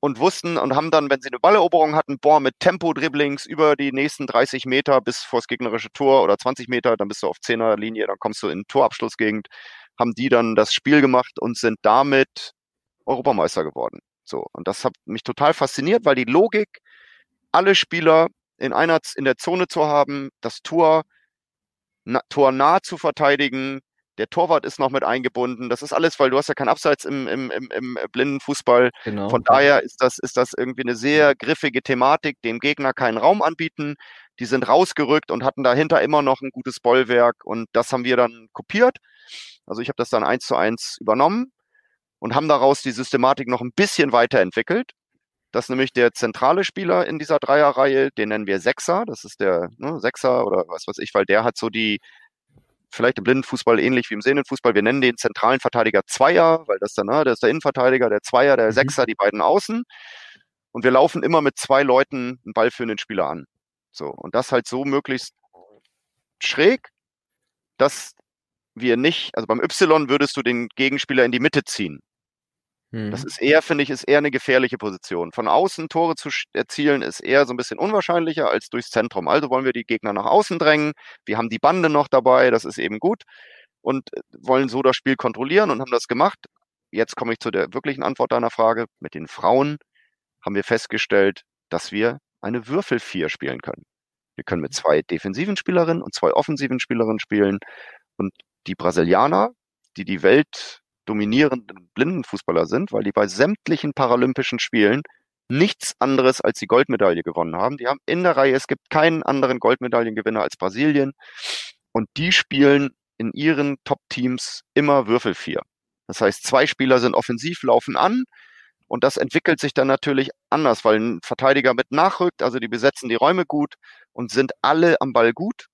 und wussten und haben dann, wenn sie eine Balleroberung hatten, boah, mit Tempo-Dribblings über die nächsten 30 Meter bis vors gegnerische Tor oder 20 Meter, dann bist du auf 10er Linie, dann kommst du in Torabschlussgegend, haben die dann das Spiel gemacht und sind damit Europameister geworden. So. Und das hat mich total fasziniert, weil die Logik, alle Spieler in einer, in der Zone zu haben, das Tor, na, Tor nah zu verteidigen, der Torwart ist noch mit eingebunden. Das ist alles, weil du hast ja keinen Abseits im, im, im, im blinden Fußball. Genau. Von daher ist das, ist das irgendwie eine sehr griffige Thematik, dem Gegner keinen Raum anbieten. Die sind rausgerückt und hatten dahinter immer noch ein gutes Bollwerk und das haben wir dann kopiert. Also ich habe das dann eins zu eins übernommen und haben daraus die Systematik noch ein bisschen weiterentwickelt. Das ist nämlich der zentrale Spieler in dieser Dreierreihe, den nennen wir Sechser. Das ist der ne, Sechser oder was weiß ich, weil der hat so die, vielleicht im Blindenfußball ähnlich wie im Sehnenfußball. Wir nennen den zentralen Verteidiger Zweier, weil das dann, ne, der ist der Innenverteidiger, der Zweier, der mhm. Sechser, die beiden Außen. Und wir laufen immer mit zwei Leuten einen Ball für den Spieler an. So. Und das halt so möglichst schräg, dass wir nicht, also beim Y würdest du den Gegenspieler in die Mitte ziehen. Das mhm. ist eher, finde ich, ist eher eine gefährliche Position. Von außen Tore zu erzielen ist eher so ein bisschen unwahrscheinlicher als durchs Zentrum. Also wollen wir die Gegner nach außen drängen. Wir haben die Bande noch dabei, das ist eben gut. Und äh, wollen so das Spiel kontrollieren und haben das gemacht. Jetzt komme ich zu der wirklichen Antwort deiner Frage. Mit den Frauen haben wir festgestellt, dass wir eine Würfel 4 spielen können. Wir können mit zwei defensiven Spielerinnen und zwei offensiven Spielerinnen spielen. Und die Brasilianer, die die Welt dominierenden Blindenfußballer sind, weil die bei sämtlichen Paralympischen Spielen nichts anderes als die Goldmedaille gewonnen haben. Die haben in der Reihe, es gibt keinen anderen Goldmedaillengewinner als Brasilien und die spielen in ihren Top-Teams immer Würfel 4. Das heißt, zwei Spieler sind offensiv, laufen an und das entwickelt sich dann natürlich anders, weil ein Verteidiger mit nachrückt, also die besetzen die Räume gut und sind alle am Ball gut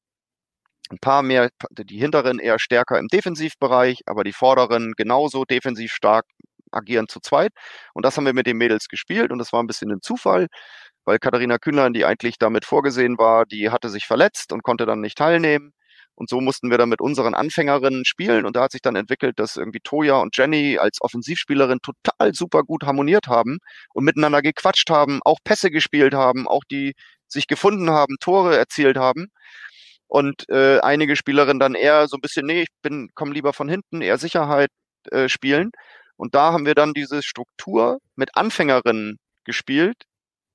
Ein paar mehr, die hinteren eher stärker im Defensivbereich, aber die vorderen genauso defensiv stark agieren zu zweit. Und das haben wir mit den Mädels gespielt und das war ein bisschen ein Zufall, weil Katharina Kühnlein, die eigentlich damit vorgesehen war, die hatte sich verletzt und konnte dann nicht teilnehmen. Und so mussten wir dann mit unseren Anfängerinnen spielen. Und da hat sich dann entwickelt, dass irgendwie Toya und Jenny als Offensivspielerin total super gut harmoniert haben und miteinander gequatscht haben, auch Pässe gespielt haben, auch die sich gefunden haben, Tore erzielt haben. Und äh, einige Spielerinnen dann eher so ein bisschen, nee, ich bin, komm lieber von hinten, eher Sicherheit äh, spielen. Und da haben wir dann diese Struktur mit Anfängerinnen gespielt,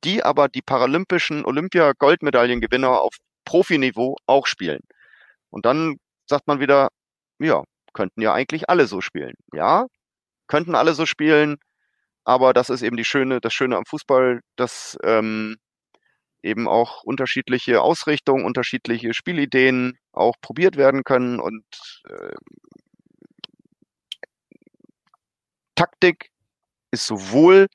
die aber die paralympischen Olympia-Goldmedaillengewinner auf Profiniveau auch spielen. Und dann sagt man wieder, ja, könnten ja eigentlich alle so spielen. Ja, könnten alle so spielen, aber das ist eben die schöne, das Schöne am Fußball, dass ähm, eben auch unterschiedliche Ausrichtungen, unterschiedliche Spielideen auch probiert werden können und äh, Taktik ist sowohl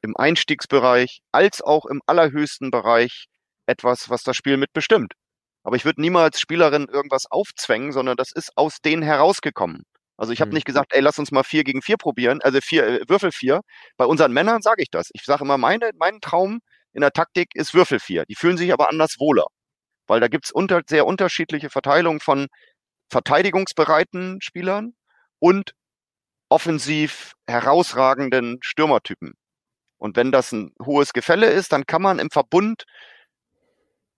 im Einstiegsbereich als auch im allerhöchsten Bereich etwas, was das Spiel mitbestimmt. Aber ich würde niemals Spielerin irgendwas aufzwängen, sondern das ist aus denen herausgekommen. Also ich habe mhm. nicht gesagt, ey, lass uns mal vier gegen vier probieren, also vier, äh, Würfel vier. Bei unseren Männern sage ich das. Ich sage immer, meine, mein Traum in der Taktik ist Würfel vier. Die fühlen sich aber anders wohler. Weil da gibt's unter, sehr unterschiedliche Verteilungen von verteidigungsbereiten Spielern und offensiv herausragenden Stürmertypen. Und wenn das ein hohes Gefälle ist, dann kann man im Verbund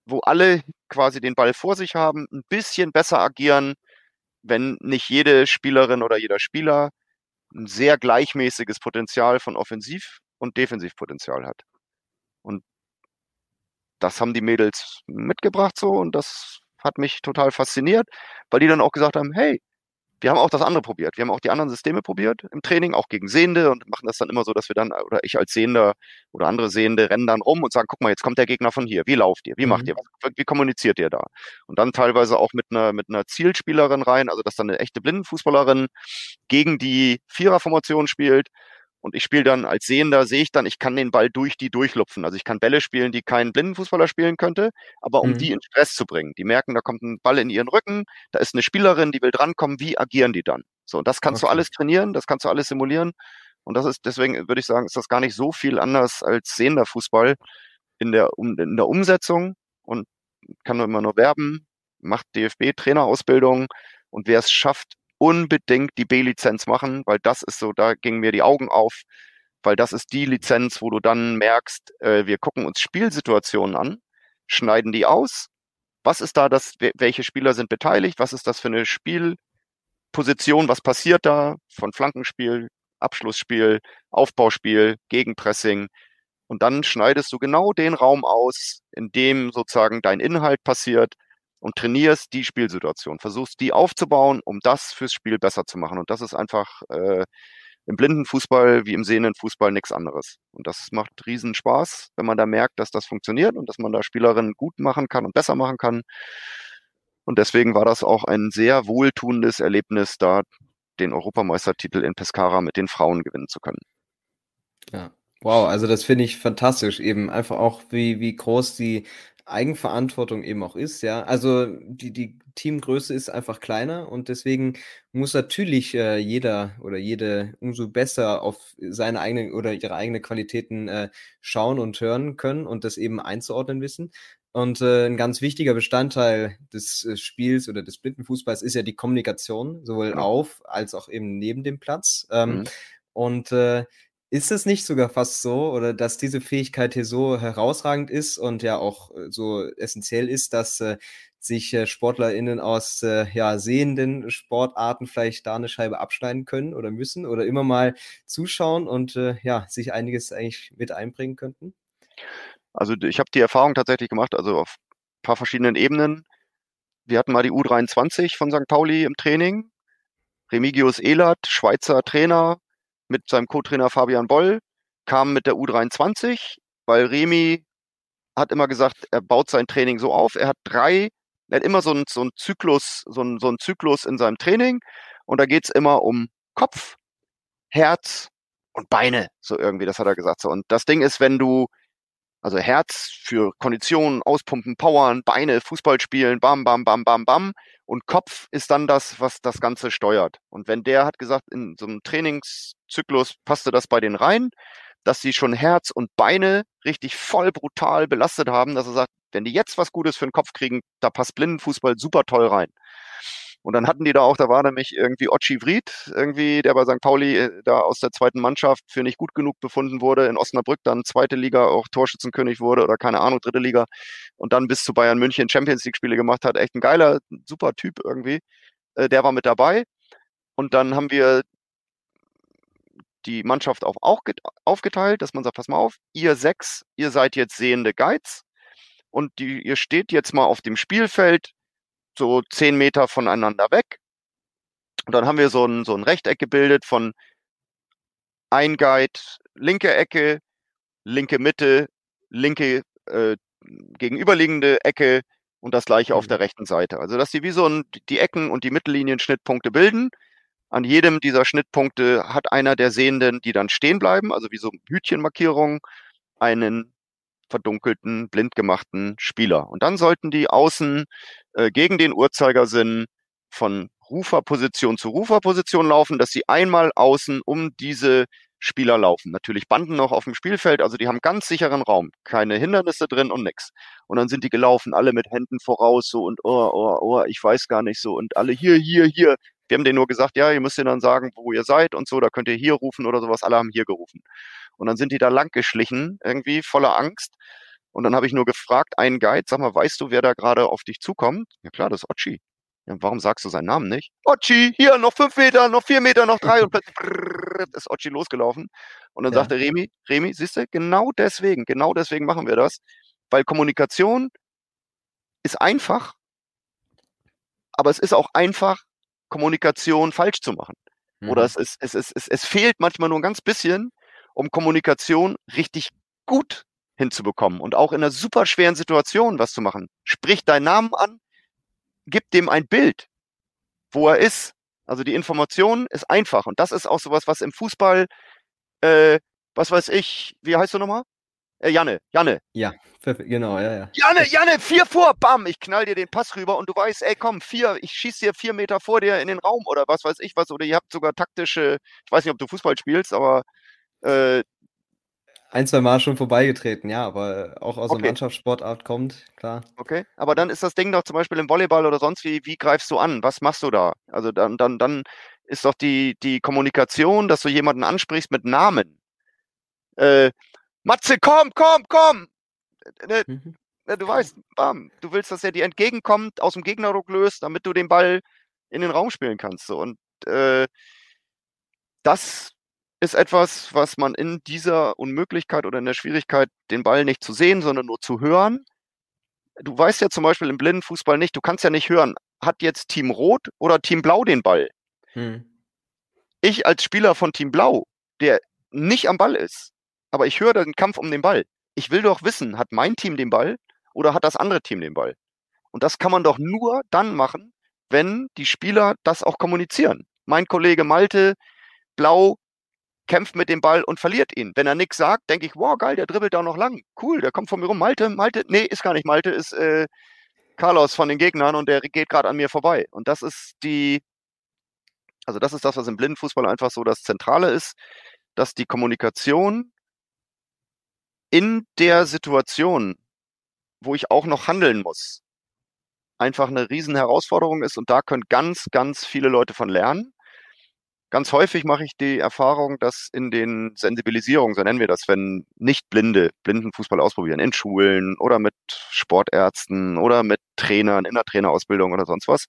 wo alle quasi den Ball vor sich haben, ein bisschen besser agieren, wenn nicht jede Spielerin oder jeder Spieler ein sehr gleichmäßiges Potenzial von Offensiv- und Defensivpotenzial hat. Und das haben die Mädels mitgebracht so und das hat mich total fasziniert, weil die dann auch gesagt haben, hey, wir haben auch das andere probiert. Wir haben auch die anderen Systeme probiert im Training, auch gegen Sehende und machen das dann immer so, dass wir dann, oder ich als Sehender oder andere Sehende rennen dann rum und sagen, guck mal, jetzt kommt der Gegner von hier. Wie lauft ihr? Wie macht mhm. ihr? Wie kommuniziert ihr da? Und dann teilweise auch mit einer, mit einer Zielspielerin rein, also dass dann eine echte Blindenfußballerin gegen die Viererformation spielt und ich spiele dann als Sehender, sehe ich dann, ich kann den Ball durch die durchlupfen. Also ich kann Bälle spielen, die kein Blindenfußballer spielen könnte, aber um mhm. die in Stress zu bringen. Die merken, da kommt ein Ball in ihren Rücken, da ist eine Spielerin, die will drankommen, wie agieren die dann? So, und das kannst okay. du alles trainieren, das kannst du alles simulieren. Und das ist, deswegen würde ich sagen, ist das gar nicht so viel anders als sehender Fußball in der, in der Umsetzung und kann nur immer nur werben, macht DFB-Trainerausbildung und wer es schafft, unbedingt die B-Lizenz machen, weil das ist so, da gingen mir die Augen auf, weil das ist die Lizenz, wo du dann merkst, äh, wir gucken uns Spielsituationen an, schneiden die aus. Was ist da das, welche Spieler sind beteiligt? Was ist das für eine Spielposition? Was passiert da? Von Flankenspiel, Abschlussspiel, Aufbauspiel, Gegenpressing. Und dann schneidest du genau den Raum aus, in dem sozusagen dein Inhalt passiert und trainierst die Spielsituation, versuchst die aufzubauen, um das fürs Spiel besser zu machen. Und das ist einfach äh, im blinden Fußball wie im sehenden Fußball nichts anderes. Und das macht riesen Spaß, wenn man da merkt, dass das funktioniert und dass man da Spielerinnen gut machen kann und besser machen kann. Und deswegen war das auch ein sehr wohltuendes Erlebnis, da den Europameistertitel in Pescara mit den Frauen gewinnen zu können. Ja, Wow, also das finde ich fantastisch, eben einfach auch, wie, wie groß die Eigenverantwortung eben auch ist, ja. Also die, die Teamgröße ist einfach kleiner und deswegen muss natürlich äh, jeder oder jede umso besser auf seine eigenen oder ihre eigenen Qualitäten äh, schauen und hören können und das eben einzuordnen wissen. Und äh, ein ganz wichtiger Bestandteil des äh, Spiels oder des Blindenfußballs ist ja die Kommunikation, sowohl auf als auch eben neben dem Platz. Ähm, mhm. Und äh, ist es nicht sogar fast so, oder dass diese Fähigkeit hier so herausragend ist und ja auch äh, so essentiell ist, dass äh, sich äh, SportlerInnen aus äh, ja, sehenden Sportarten vielleicht da eine Scheibe abschneiden können oder müssen oder immer mal zuschauen und äh, ja, sich einiges eigentlich mit einbringen könnten? Also ich habe die Erfahrung tatsächlich gemacht, also auf ein paar verschiedenen Ebenen. Wir hatten mal die U23 von St. Pauli im Training. Remigius Ehlert, Schweizer Trainer, mit seinem Co-Trainer Fabian Boll, kam mit der U23, weil Remi hat immer gesagt, er baut sein Training so auf. Er hat drei, er hat immer so einen, so Zyklus, so einen, so Zyklus in seinem Training. Und da geht's immer um Kopf, Herz und Beine, so irgendwie, das hat er gesagt. So. Und das Ding ist, wenn du Also Herz für Konditionen, Auspumpen, Powern, Beine, Fußball spielen, bam, bam, bam, bam, bam. Und Kopf ist dann das, was das Ganze steuert. Und wenn der hat gesagt, in so einem Trainingszyklus passte das bei denen rein, dass sie schon Herz und Beine richtig voll brutal belastet haben, dass er sagt, wenn die jetzt was Gutes für den Kopf kriegen, da passt Blindenfußball super toll rein. Und dann hatten die da auch, da war nämlich irgendwie Ochi Vried, irgendwie, der bei St. Pauli äh, da aus der zweiten Mannschaft für nicht gut genug befunden wurde, in Osnabrück dann zweite Liga auch Torschützenkönig wurde oder keine Ahnung, dritte Liga und dann bis zu Bayern München Champions League Spiele gemacht hat. Echt ein geiler, super Typ irgendwie. Äh, der war mit dabei. Und dann haben wir die Mannschaft auch, aufgeteilt, dass man sagt, pass mal auf, ihr sechs, ihr seid jetzt sehende Guides und die, ihr steht jetzt mal auf dem Spielfeld so zehn Meter voneinander weg. Und dann haben wir so ein, so ein Rechteck gebildet von ein Guide, linke Ecke, linke Mitte, linke äh, gegenüberliegende Ecke und das gleiche mhm. auf der rechten Seite. Also dass sie wie so ein, die Ecken und die Mittellinien-Schnittpunkte bilden. An jedem dieser Schnittpunkte hat einer der Sehenden, die dann stehen bleiben, also wie so Hütchenmarkierung, einen verdunkelten, blind gemachten Spieler. Und dann sollten die außen äh, gegen den Uhrzeigersinn von Ruferposition zu Ruferposition laufen, dass sie einmal außen um diese Spieler laufen. Natürlich Banden noch auf dem Spielfeld, also die haben ganz sicheren Raum, keine Hindernisse drin und nix. Und dann sind die gelaufen, alle mit Händen voraus so und oh, oh, oh, ich weiß gar nicht so und alle hier, hier, hier. Wir haben denen nur gesagt, ja, ihr müsst ihnen dann sagen, wo ihr seid und so, da könnt ihr hier rufen oder sowas. Alle haben hier gerufen. Und dann sind die da lang geschlichen, irgendwie voller Angst. Und dann habe ich nur gefragt, einen Guide, sag mal, weißt du, wer da gerade auf dich zukommt? Ja klar, das ist Ochi. Ja, warum sagst du seinen Namen nicht? Ochi, hier, noch fünf Meter, noch vier Meter, noch drei und plötzlich ist Ochi losgelaufen. Und dann ja. sagte Remi, Remi, siehst du, genau deswegen, genau deswegen machen wir das. Weil Kommunikation ist einfach, aber es ist auch einfach, Kommunikation falsch zu machen. Mhm. Oder es, ist, es, ist, es, es fehlt manchmal nur ein ganz bisschen, um Kommunikation richtig gut hinzubekommen und auch in einer super schweren Situation was zu machen. Sprich deinen Namen an, gib dem ein Bild, wo er ist. Also die Information ist einfach und das ist auch sowas, was im Fußball, äh, was weiß ich, wie heißt du nochmal? Äh, Janne, Janne. Ja, genau, ja, ja. Janne, Janne, vier vor, bam, ich knall dir den Pass rüber und du weißt, ey, komm, vier, ich schieß dir vier Meter vor dir in den Raum oder was weiß ich was, oder ihr habt sogar taktische, ich weiß nicht, ob du Fußball spielst, aber äh, ein, zwei Mal schon vorbeigetreten, ja, aber auch aus okay. der Mannschaftssportart kommt, klar. Okay, aber dann ist das Ding doch zum Beispiel im Volleyball oder sonst wie, wie greifst du an? Was machst du da? Also dann, dann, dann ist doch die, die Kommunikation, dass du jemanden ansprichst mit Namen. Äh, Matze, komm, komm, komm! Ne, mhm. ne, du weißt, bam, du willst, dass er dir entgegenkommt, aus dem Gegnerruck löst, damit du den Ball in den Raum spielen kannst. So. Und äh, das ist etwas, was man in dieser Unmöglichkeit oder in der Schwierigkeit, den Ball nicht zu sehen, sondern nur zu hören. Du weißt ja zum Beispiel im Blindenfußball nicht, du kannst ja nicht hören, hat jetzt Team Rot oder Team Blau den Ball? Hm. Ich als Spieler von Team Blau, der nicht am Ball ist, aber ich höre den Kampf um den Ball. Ich will doch wissen, hat mein Team den Ball oder hat das andere Team den Ball? Und das kann man doch nur dann machen, wenn die Spieler das auch kommunizieren. Mein Kollege Malte, Blau kämpft mit dem Ball und verliert ihn. Wenn er nichts sagt, denke ich, wow, geil, der dribbelt da noch lang. Cool, der kommt von mir rum. Malte, Malte, nee, ist gar nicht Malte, ist äh, Carlos von den Gegnern und der geht gerade an mir vorbei. Und das ist die, also das ist das, was im Blindenfußball einfach so das Zentrale ist, dass die Kommunikation in der Situation, wo ich auch noch handeln muss, einfach eine riesen Herausforderung ist und da können ganz, ganz viele Leute von lernen. Ganz häufig mache ich die Erfahrung, dass in den Sensibilisierungen, so nennen wir das, wenn nicht Blinde Blindenfußball ausprobieren, in Schulen oder mit Sportärzten oder mit Trainern in der Trainerausbildung oder sonst was,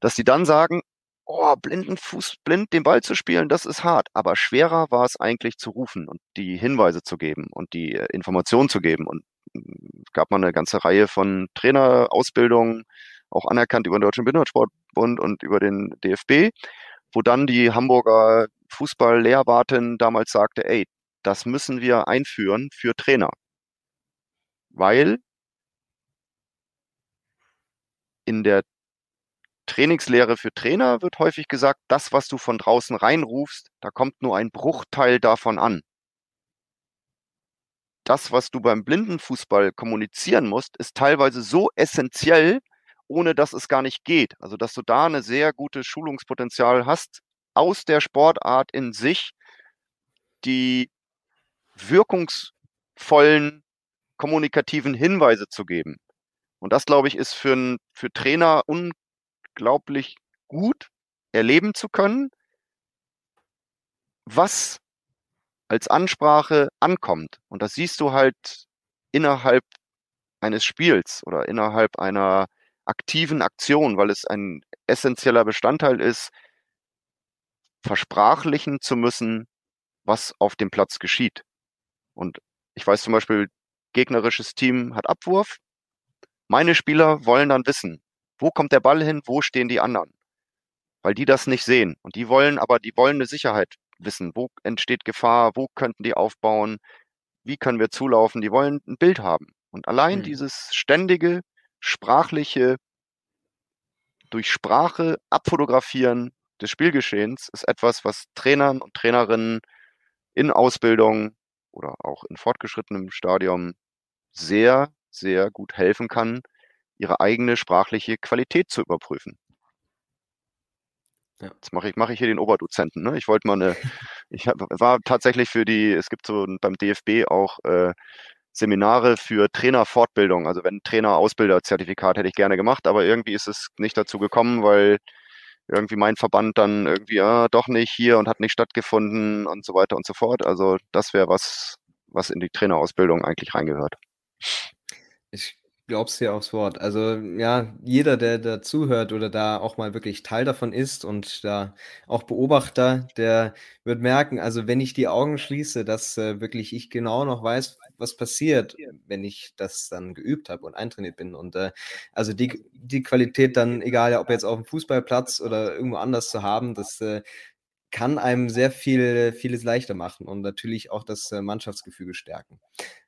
dass die dann sagen, oh, Blindenfuß, blind den Ball zu spielen, das ist hart. Aber schwerer war es eigentlich zu rufen und die Hinweise zu geben und die äh, Informationen zu geben. Und hm, gab mal eine ganze Reihe von Trainerausbildungen, auch anerkannt über den Deutschen Behindertensportbund und über den DFB, wo dann die Hamburger Fußball-Lehrwartin damals sagte, ey, das müssen wir einführen für Trainer. Weil in der Trainingslehre für Trainer wird häufig gesagt, das, was du von draußen reinrufst, da kommt nur ein Bruchteil davon an. das, was du beim Blindenfußball kommunizieren musst, ist teilweise so essentiell, ohne dass es gar nicht geht. Also, dass du da eine sehr gute Schulungspotenzial hast aus der Sportart in sich, die wirkungsvollen kommunikativen Hinweise zu geben. Und das, glaube ich, ist für, für Trainer unglaublich gut erleben zu können, was als Ansprache ankommt. Und das siehst du halt innerhalb eines Spiels oder innerhalb einer aktiven Aktion, weil es ein essentieller Bestandteil ist, versprachlichen zu müssen, was auf dem Platz geschieht. Und ich weiß zum Beispiel, gegnerisches Team hat Abwurf. Meine Spieler wollen dann wissen, wo kommt der Ball hin, wo stehen die anderen. Weil die das nicht sehen. Und die wollen aber, die wollen eine Sicherheit wissen, wo entsteht Gefahr, wo könnten die aufbauen, wie können wir zulaufen. Die wollen ein Bild haben. Und allein mhm. dieses ständige, sprachliche, durch Sprache abfotografieren des Spielgeschehens ist etwas, was Trainern und Trainerinnen in Ausbildung oder auch in fortgeschrittenem Stadium sehr, sehr gut helfen kann, ihre eigene sprachliche Qualität zu überprüfen. Ja. Jetzt mache ich, mache ich hier den Oberdozenten. Ne? Ich wollte mal eine, ich hab, war tatsächlich für die, es gibt so beim DFB auch äh, Seminare für Trainerfortbildung. Also wenn Trainer Ausbilderzertifikat hätte ich gerne gemacht, aber irgendwie ist es nicht dazu gekommen, weil irgendwie mein Verband dann irgendwie, ja, doch nicht hier und hat nicht stattgefunden und so weiter und so fort. Also das wäre was, was in die Trainerausbildung eigentlich reingehört. Ich glaub's dir aufs Wort. Also ja, jeder, der da zuhört oder da auch mal wirklich Teil davon ist und da auch Beobachter, der wird merken, also wenn ich die Augen schließe, dass äh, wirklich ich genau noch weiß, was passiert, wenn ich das dann geübt habe und eintrainiert bin. Und äh, also die, die Qualität dann, egal ob jetzt auf dem Fußballplatz oder irgendwo anders zu haben, das äh, kann einem sehr viel, vieles leichter machen und natürlich auch das äh, Mannschaftsgefüge stärken.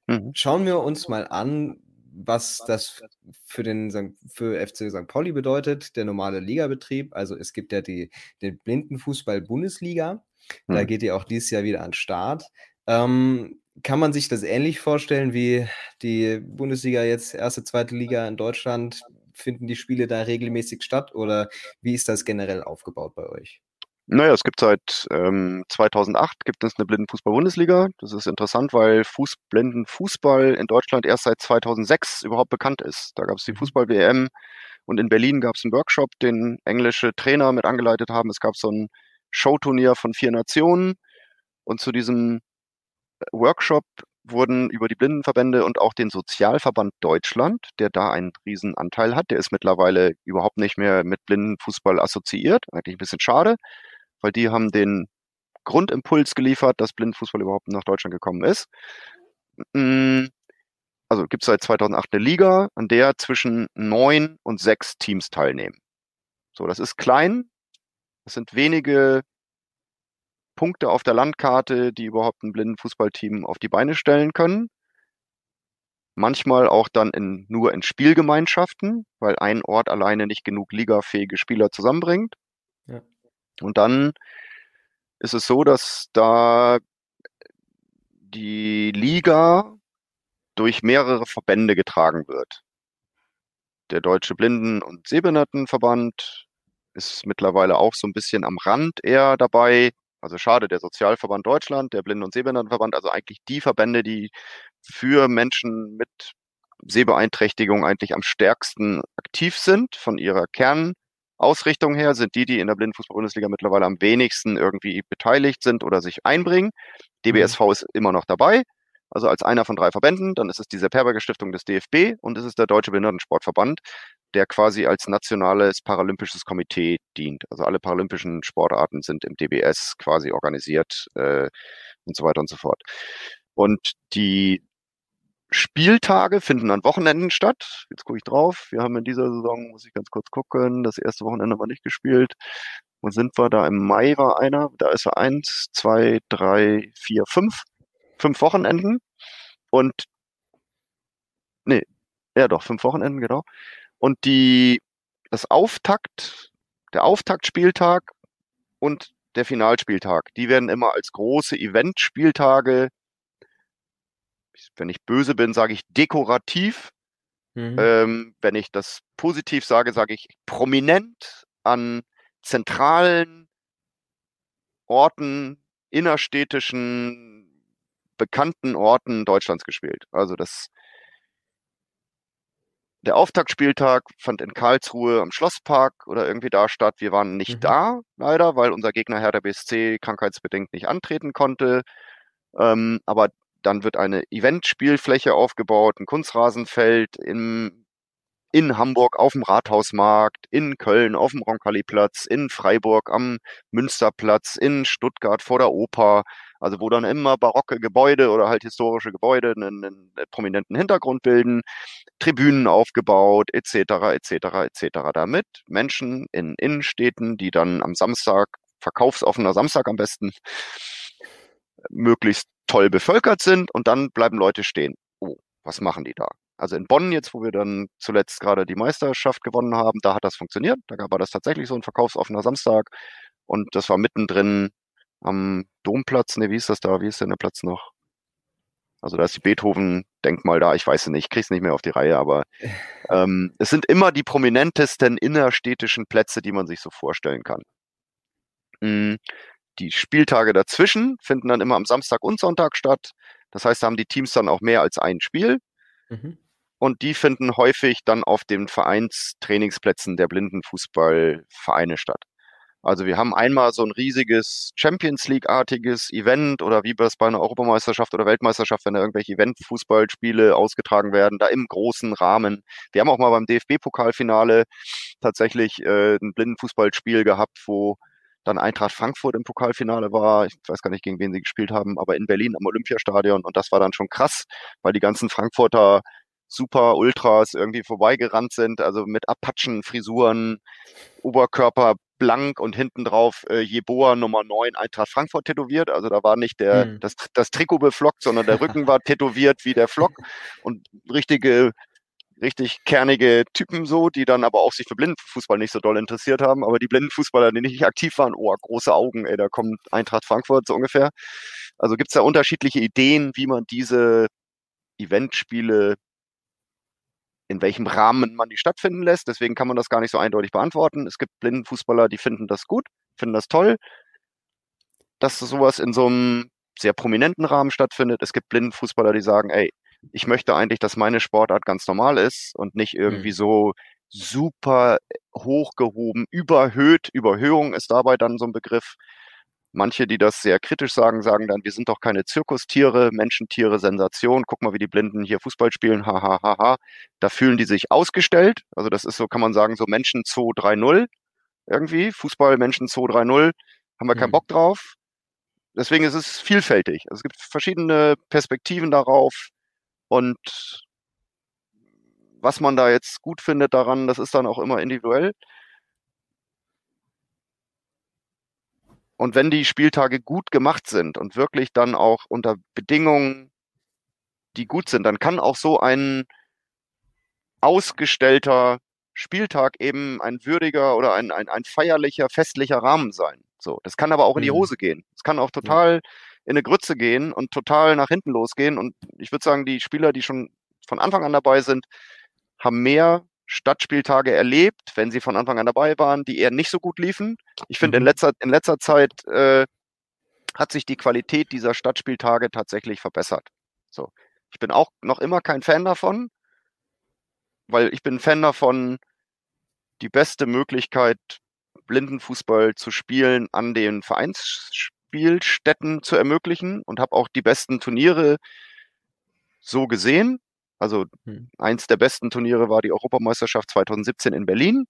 Mhm. Schauen wir uns mal an, was das für den für FC St. Pauli bedeutet, der normale Ligabetrieb. Also es gibt ja die, den Blindenfußball-Bundesliga. Da mhm. geht die auch dieses Jahr wieder an den Start. Ähm, kann man sich das ähnlich vorstellen wie die Bundesliga jetzt, erste, zweite Liga in Deutschland? Finden die Spiele da regelmäßig statt oder wie ist das generell aufgebaut bei euch? Naja, es gibt seit ähm, 2008 gibt es eine Blindenfußball-Bundesliga. Das ist interessant, weil Fuß, Blindenfußball in Deutschland erst seit 2006 überhaupt bekannt ist. Da gab es die mhm. Fußball-WM und in Berlin gab es einen Workshop, den englische Trainer mit angeleitet haben. Es gab so ein Showturnier von vier Nationen und zu diesem Workshop wurden über die Blindenverbände und auch den Sozialverband Deutschland, der da einen riesen Anteil hat, der ist mittlerweile überhaupt nicht mehr mit Blindenfußball assoziiert, eigentlich ein bisschen schade, weil die haben den Grundimpuls geliefert, dass Blindenfußball überhaupt nach Deutschland gekommen ist. Hm, also gibt es seit 2008 eine Liga, an der zwischen neun und sechs Teams teilnehmen. So, das ist klein. Es sind wenige Punkte auf der Landkarte, die überhaupt ein Blindenfußballteam auf die Beine stellen können. Manchmal auch dann in, nur in Spielgemeinschaften, weil ein Ort alleine nicht genug ligafähige Spieler zusammenbringt. Und dann ist es so, dass da die Liga durch mehrere Verbände getragen wird. Der Deutsche Blinden- und Sehbehindertenverband ist mittlerweile auch so ein bisschen am Rand eher dabei. Also schade, der Sozialverband Deutschland, der Blinden- und Sehbehindertenverband, also eigentlich die Verbände, die für Menschen mit Sehbeeinträchtigung eigentlich am stärksten aktiv sind von ihrer Kern, Ausrichtung her sind die, die in der Blindenfußball-Bundesliga mittlerweile am wenigsten irgendwie beteiligt sind oder sich einbringen. DBSV mhm. ist immer noch dabei, also als einer von drei Verbänden. Dann ist es die Seperberger Stiftung des DFB und es ist der Deutsche Behindertensportverband, der quasi als nationales paralympisches Komitee dient. Also alle paralympischen Sportarten sind im DBS quasi organisiert äh, und so weiter und so fort. Und die Spieltage finden an Wochenenden statt. Jetzt gucke ich drauf. Wir haben in dieser Saison, muss ich ganz kurz gucken, das erste Wochenende wir nicht gespielt. Und sind wir da im Mai war einer, da ist er eins, zwei, drei, vier, fünf, fünf Wochenenden. Und nee, ja doch, fünf Wochenenden, genau. Und die, das Auftakt, der Auftaktspieltag und der Finalspieltag, die werden immer als große Eventspieltage wenn ich böse bin, sage ich dekorativ. Mhm. Ähm, wenn ich das positiv sage, sage ich prominent an zentralen Orten, innerstädtischen, bekannten Orten Deutschlands gespielt. Also das der Auftaktspieltag fand in Karlsruhe am Schlosspark oder irgendwie da statt. Wir waren nicht mhm. da, leider, weil unser Gegner Hertha BSC krankheitsbedingt nicht antreten konnte. Ähm, aber dann wird eine Eventspielfläche aufgebaut, ein Kunstrasenfeld im, in Hamburg auf dem Rathausmarkt, in Köln auf dem Roncalli-Platz, in Freiburg am Münsterplatz, in Stuttgart vor der Oper. Also wo dann immer barocke Gebäude oder halt historische Gebäude einen, einen prominenten Hintergrund bilden, Tribünen aufgebaut, etc., etc., etc. Damit Menschen in Innenstädten, die dann am Samstag, verkaufsoffener Samstag am besten, möglichst toll bevölkert sind und dann bleiben Leute stehen. Oh, was machen die da? Also in Bonn jetzt, wo wir dann zuletzt gerade die Meisterschaft gewonnen haben, da hat das funktioniert. Da war das tatsächlich so ein verkaufsoffener Samstag und das war mittendrin am Domplatz. Ne, wie ist das da? Wie ist denn der Platz noch? Also da ist die Beethoven-Denkmal da. Ich weiß es nicht, ich krieg's nicht mehr auf die Reihe, aber ähm, es sind immer die prominentesten innerstädtischen Plätze, die man sich so vorstellen kann. Mhm. Die Spieltage dazwischen finden dann immer am Samstag und Sonntag statt. Das heißt, da haben die Teams dann auch mehr als ein Spiel. Mhm. Und die finden häufig dann auf den Vereinstrainingsplätzen der Blindenfußballvereine statt. Also wir haben einmal so ein riesiges Champions League-artiges Event oder wie das bei einer Europameisterschaft oder Weltmeisterschaft, wenn da irgendwelche Event-Fußballspiele ausgetragen werden, da im großen Rahmen. Wir haben auch mal beim DFB-Pokalfinale tatsächlich äh, ein Blindenfußballspiel gehabt, wo dann Eintracht Frankfurt im Pokalfinale war. Ich weiß gar nicht, gegen wen sie gespielt haben, aber in Berlin am Olympiastadion. Und das war dann schon krass, weil die ganzen Frankfurter Super Ultras irgendwie vorbeigerannt sind, also mit Apachen, Frisuren, Oberkörper blank und hinten drauf äh, Jeboa Nummer 9 Eintracht Frankfurt tätowiert. Also da war nicht der, hm. das, das Trikot beflockt, sondern der Rücken war tätowiert wie der Flock und richtige richtig kernige Typen so, die dann aber auch sich für Blindenfußball nicht so doll interessiert haben. Aber die Blindenfußballer, die nicht aktiv waren, oh, große Augen, ey, da kommt Eintracht Frankfurt so ungefähr. Also gibt's da unterschiedliche Ideen, wie man diese Eventspiele in welchem Rahmen man die stattfinden lässt. Deswegen kann man das gar nicht so eindeutig beantworten. Es gibt Blindenfußballer, die finden das gut, finden das toll, dass sowas in so einem sehr prominenten Rahmen stattfindet. Es gibt Blindenfußballer, die sagen, ey, ich möchte eigentlich, dass meine Sportart ganz normal ist und nicht irgendwie mhm. so super hochgehoben, überhöht. Überhöhung ist dabei dann so ein Begriff. Manche, die das sehr kritisch sagen, sagen dann, wir sind doch keine Zirkustiere, Menschentiere, Sensation. Guck mal, wie die Blinden hier Fußball spielen, ha, ha, ha, ha. Da fühlen die sich ausgestellt. Also das ist so, kann man sagen, so Menschen 2 3-0 irgendwie. Fußball, Menschen 2 3-0. Haben wir keinen mhm. Bock drauf. Deswegen ist es vielfältig. Also es gibt verschiedene Perspektiven darauf. Und was man da jetzt gut findet daran, das ist dann auch immer individuell. Und wenn die Spieltage gut gemacht sind und wirklich dann auch unter Bedingungen, die gut sind, dann kann auch so ein ausgestellter Spieltag eben ein würdiger oder ein, ein, ein feierlicher, festlicher Rahmen sein. So, das kann aber auch in die mhm. Hose gehen. Es kann auch total in eine Grütze gehen und total nach hinten losgehen. Und ich würde sagen, die Spieler, die schon von Anfang an dabei sind, haben mehr Stadtspieltage erlebt, wenn sie von Anfang an dabei waren, die eher nicht so gut liefen. Ich finde, in mhm. letzter, in letzter Zeit äh, hat sich die Qualität dieser Stadtspieltage tatsächlich verbessert. So. Ich bin auch noch immer kein Fan davon, weil ich bin Fan davon, die beste Möglichkeit, Blindenfußball zu spielen an den Vereins Spielstätten zu ermöglichen und habe auch die besten Turniere so gesehen. Also hm. eins der besten Turniere war die Europameisterschaft 2017 in Berlin.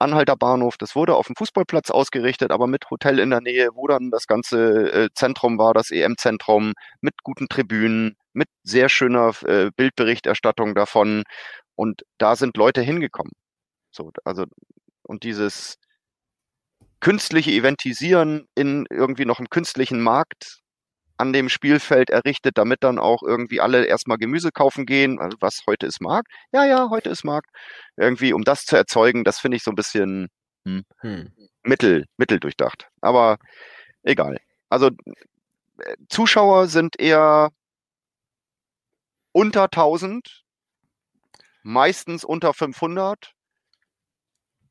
Anhalter Bahnhof, das wurde auf dem Fußballplatz ausgerichtet, aber mit Hotel in der Nähe, wo dann das ganze äh, Zentrum war, das EM-Zentrum, mit guten Tribünen, mit sehr schöner äh, Bildberichterstattung davon. Und da sind Leute hingekommen. So, also, und dieses, künstliche Eventisieren in irgendwie noch einem künstlichen Markt an dem Spielfeld errichtet, damit dann auch irgendwie alle erstmal Gemüse kaufen gehen, also was heute ist Markt. Ja, ja, heute ist Markt. Irgendwie, um das zu erzeugen, das finde ich so ein bisschen hm, hm. mittel, mitteldurchdacht. Aber egal. Also äh, Zuschauer sind eher unter 1000, meistens unter 500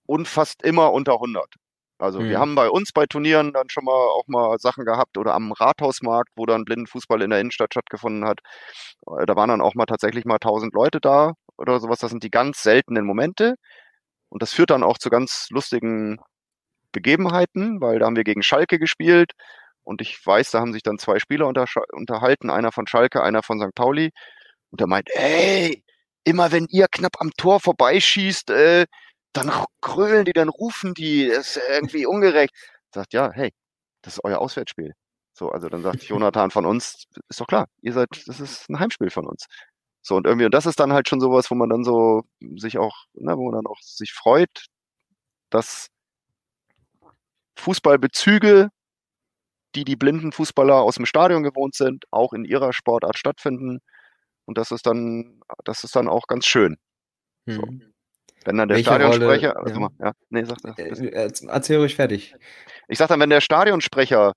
und fast immer unter 100. Also mhm. wir haben bei uns bei Turnieren dann schon mal auch mal Sachen gehabt oder am Rathausmarkt, wo dann Blindenfußball in der Innenstadt stattgefunden hat. Äh, da waren dann auch mal tatsächlich mal 1000 Leute da oder sowas. Das sind die ganz seltenen Momente. Und das führt dann auch zu ganz lustigen Begebenheiten, weil da haben wir gegen Schalke gespielt und ich weiß, da haben sich dann zwei Spieler unter, unterhalten, einer von Schalke, einer von St. Pauli. Und er meint, ey, immer wenn ihr knapp am Tor vorbeischießt, äh, dann krölen die, dann rufen die, das ist irgendwie ungerecht. Sagt, ja, hey, das ist euer Auswärtsspiel. So, also dann sagt Jonathan von uns, ist doch klar, ihr seid, das ist ein Heimspiel von uns. So, und irgendwie, und das ist dann halt schon sowas, wo man dann so sich auch, ne, wo man dann auch sich freut, dass Fußballbezüge, die die blinden Fußballer aus dem Stadion gewohnt sind, auch in ihrer Sportart stattfinden. Und das ist dann, das ist dann auch ganz schön. So. Wenn dann der Welche Stadionsprecher, Rolle, ja. ja, nee, sag, sag, äh, erzähl ruhig fertig. Ich sag dann, wenn der Stadionsprecher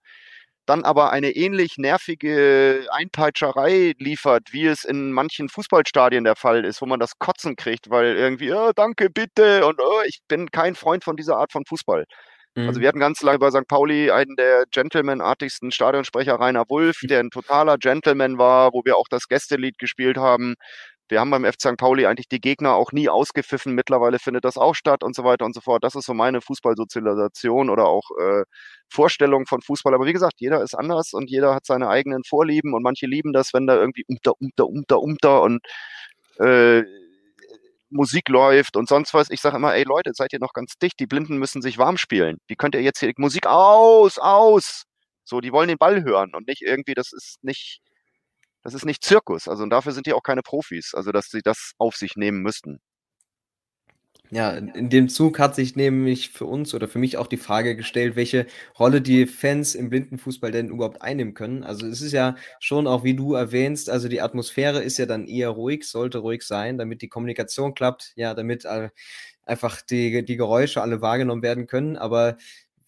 dann aber eine ähnlich nervige Einpeitscherei liefert, wie es in manchen Fußballstadien der Fall ist, wo man das Kotzen kriegt, weil irgendwie, oh, danke, bitte, und oh, ich bin kein Freund von dieser Art von Fußball. Also mhm. wir hatten ganz lange bei St. Pauli einen der Gentleman-artigsten Stadionsprecher, Rainer Wulff, der ein totaler Gentleman war, wo wir auch das Gästelied gespielt haben wir haben beim FC St. Pauli eigentlich die Gegner auch nie ausgepfiffen. Mittlerweile findet das auch statt und so weiter und so fort. Das ist so meine Fußballsozialisation oder auch äh, Vorstellung von Fußball. Aber wie gesagt, jeder ist anders und jeder hat seine eigenen Vorlieben und manche lieben das, wenn da irgendwie umter, umter, umter, umter und äh, Musik läuft und sonst was. Ich sage immer, ey Leute, seid ihr noch ganz dicht? Die Blinden müssen sich warm spielen. Wie könnt ihr jetzt hier Musik aus, aus? So, die wollen den Ball hören und nicht irgendwie, das ist nicht, das ist nicht Zirkus. Also und dafür sind die auch keine Profis, also dass sie das auf sich nehmen müssten. Ja, in dem Zug hat sich nämlich für uns oder für mich auch die Frage gestellt, welche Rolle die Fans im Blindenfußball denn überhaupt einnehmen können. Also es ist ja schon auch, wie du erwähnst, also die Atmosphäre ist ja dann eher ruhig, sollte ruhig sein, damit die Kommunikation klappt, ja, damit äh, einfach die, die Geräusche alle wahrgenommen werden können. Aber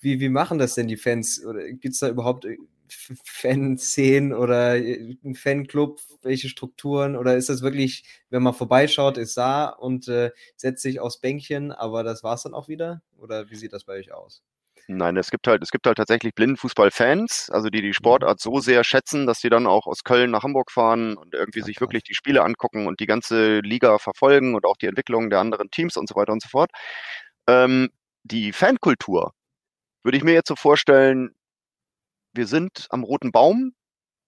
wie, wie machen das denn die Fans? Oder gibt es da überhaupt Fanszenen oder äh, ein Fanclub, welche Strukturen oder ist das wirklich, wenn man vorbeischaut, ist da und äh, setzt sich aufs Bänkchen, aber das war es dann auch wieder? Oder wie sieht das bei euch aus? Nein, es gibt halt, es gibt halt tatsächlich Blindenfußball-Fans, also die die mhm. Sportart so sehr schätzen, dass sie dann auch aus Köln nach Hamburg fahren und irgendwie sich wirklich die Spiele angucken und die ganze Liga verfolgen und auch die Entwicklung der anderen Teams und so weiter und so fort. Ähm, die Fankultur würde ich mir jetzt so vorstellen, wir sind am Roten Baum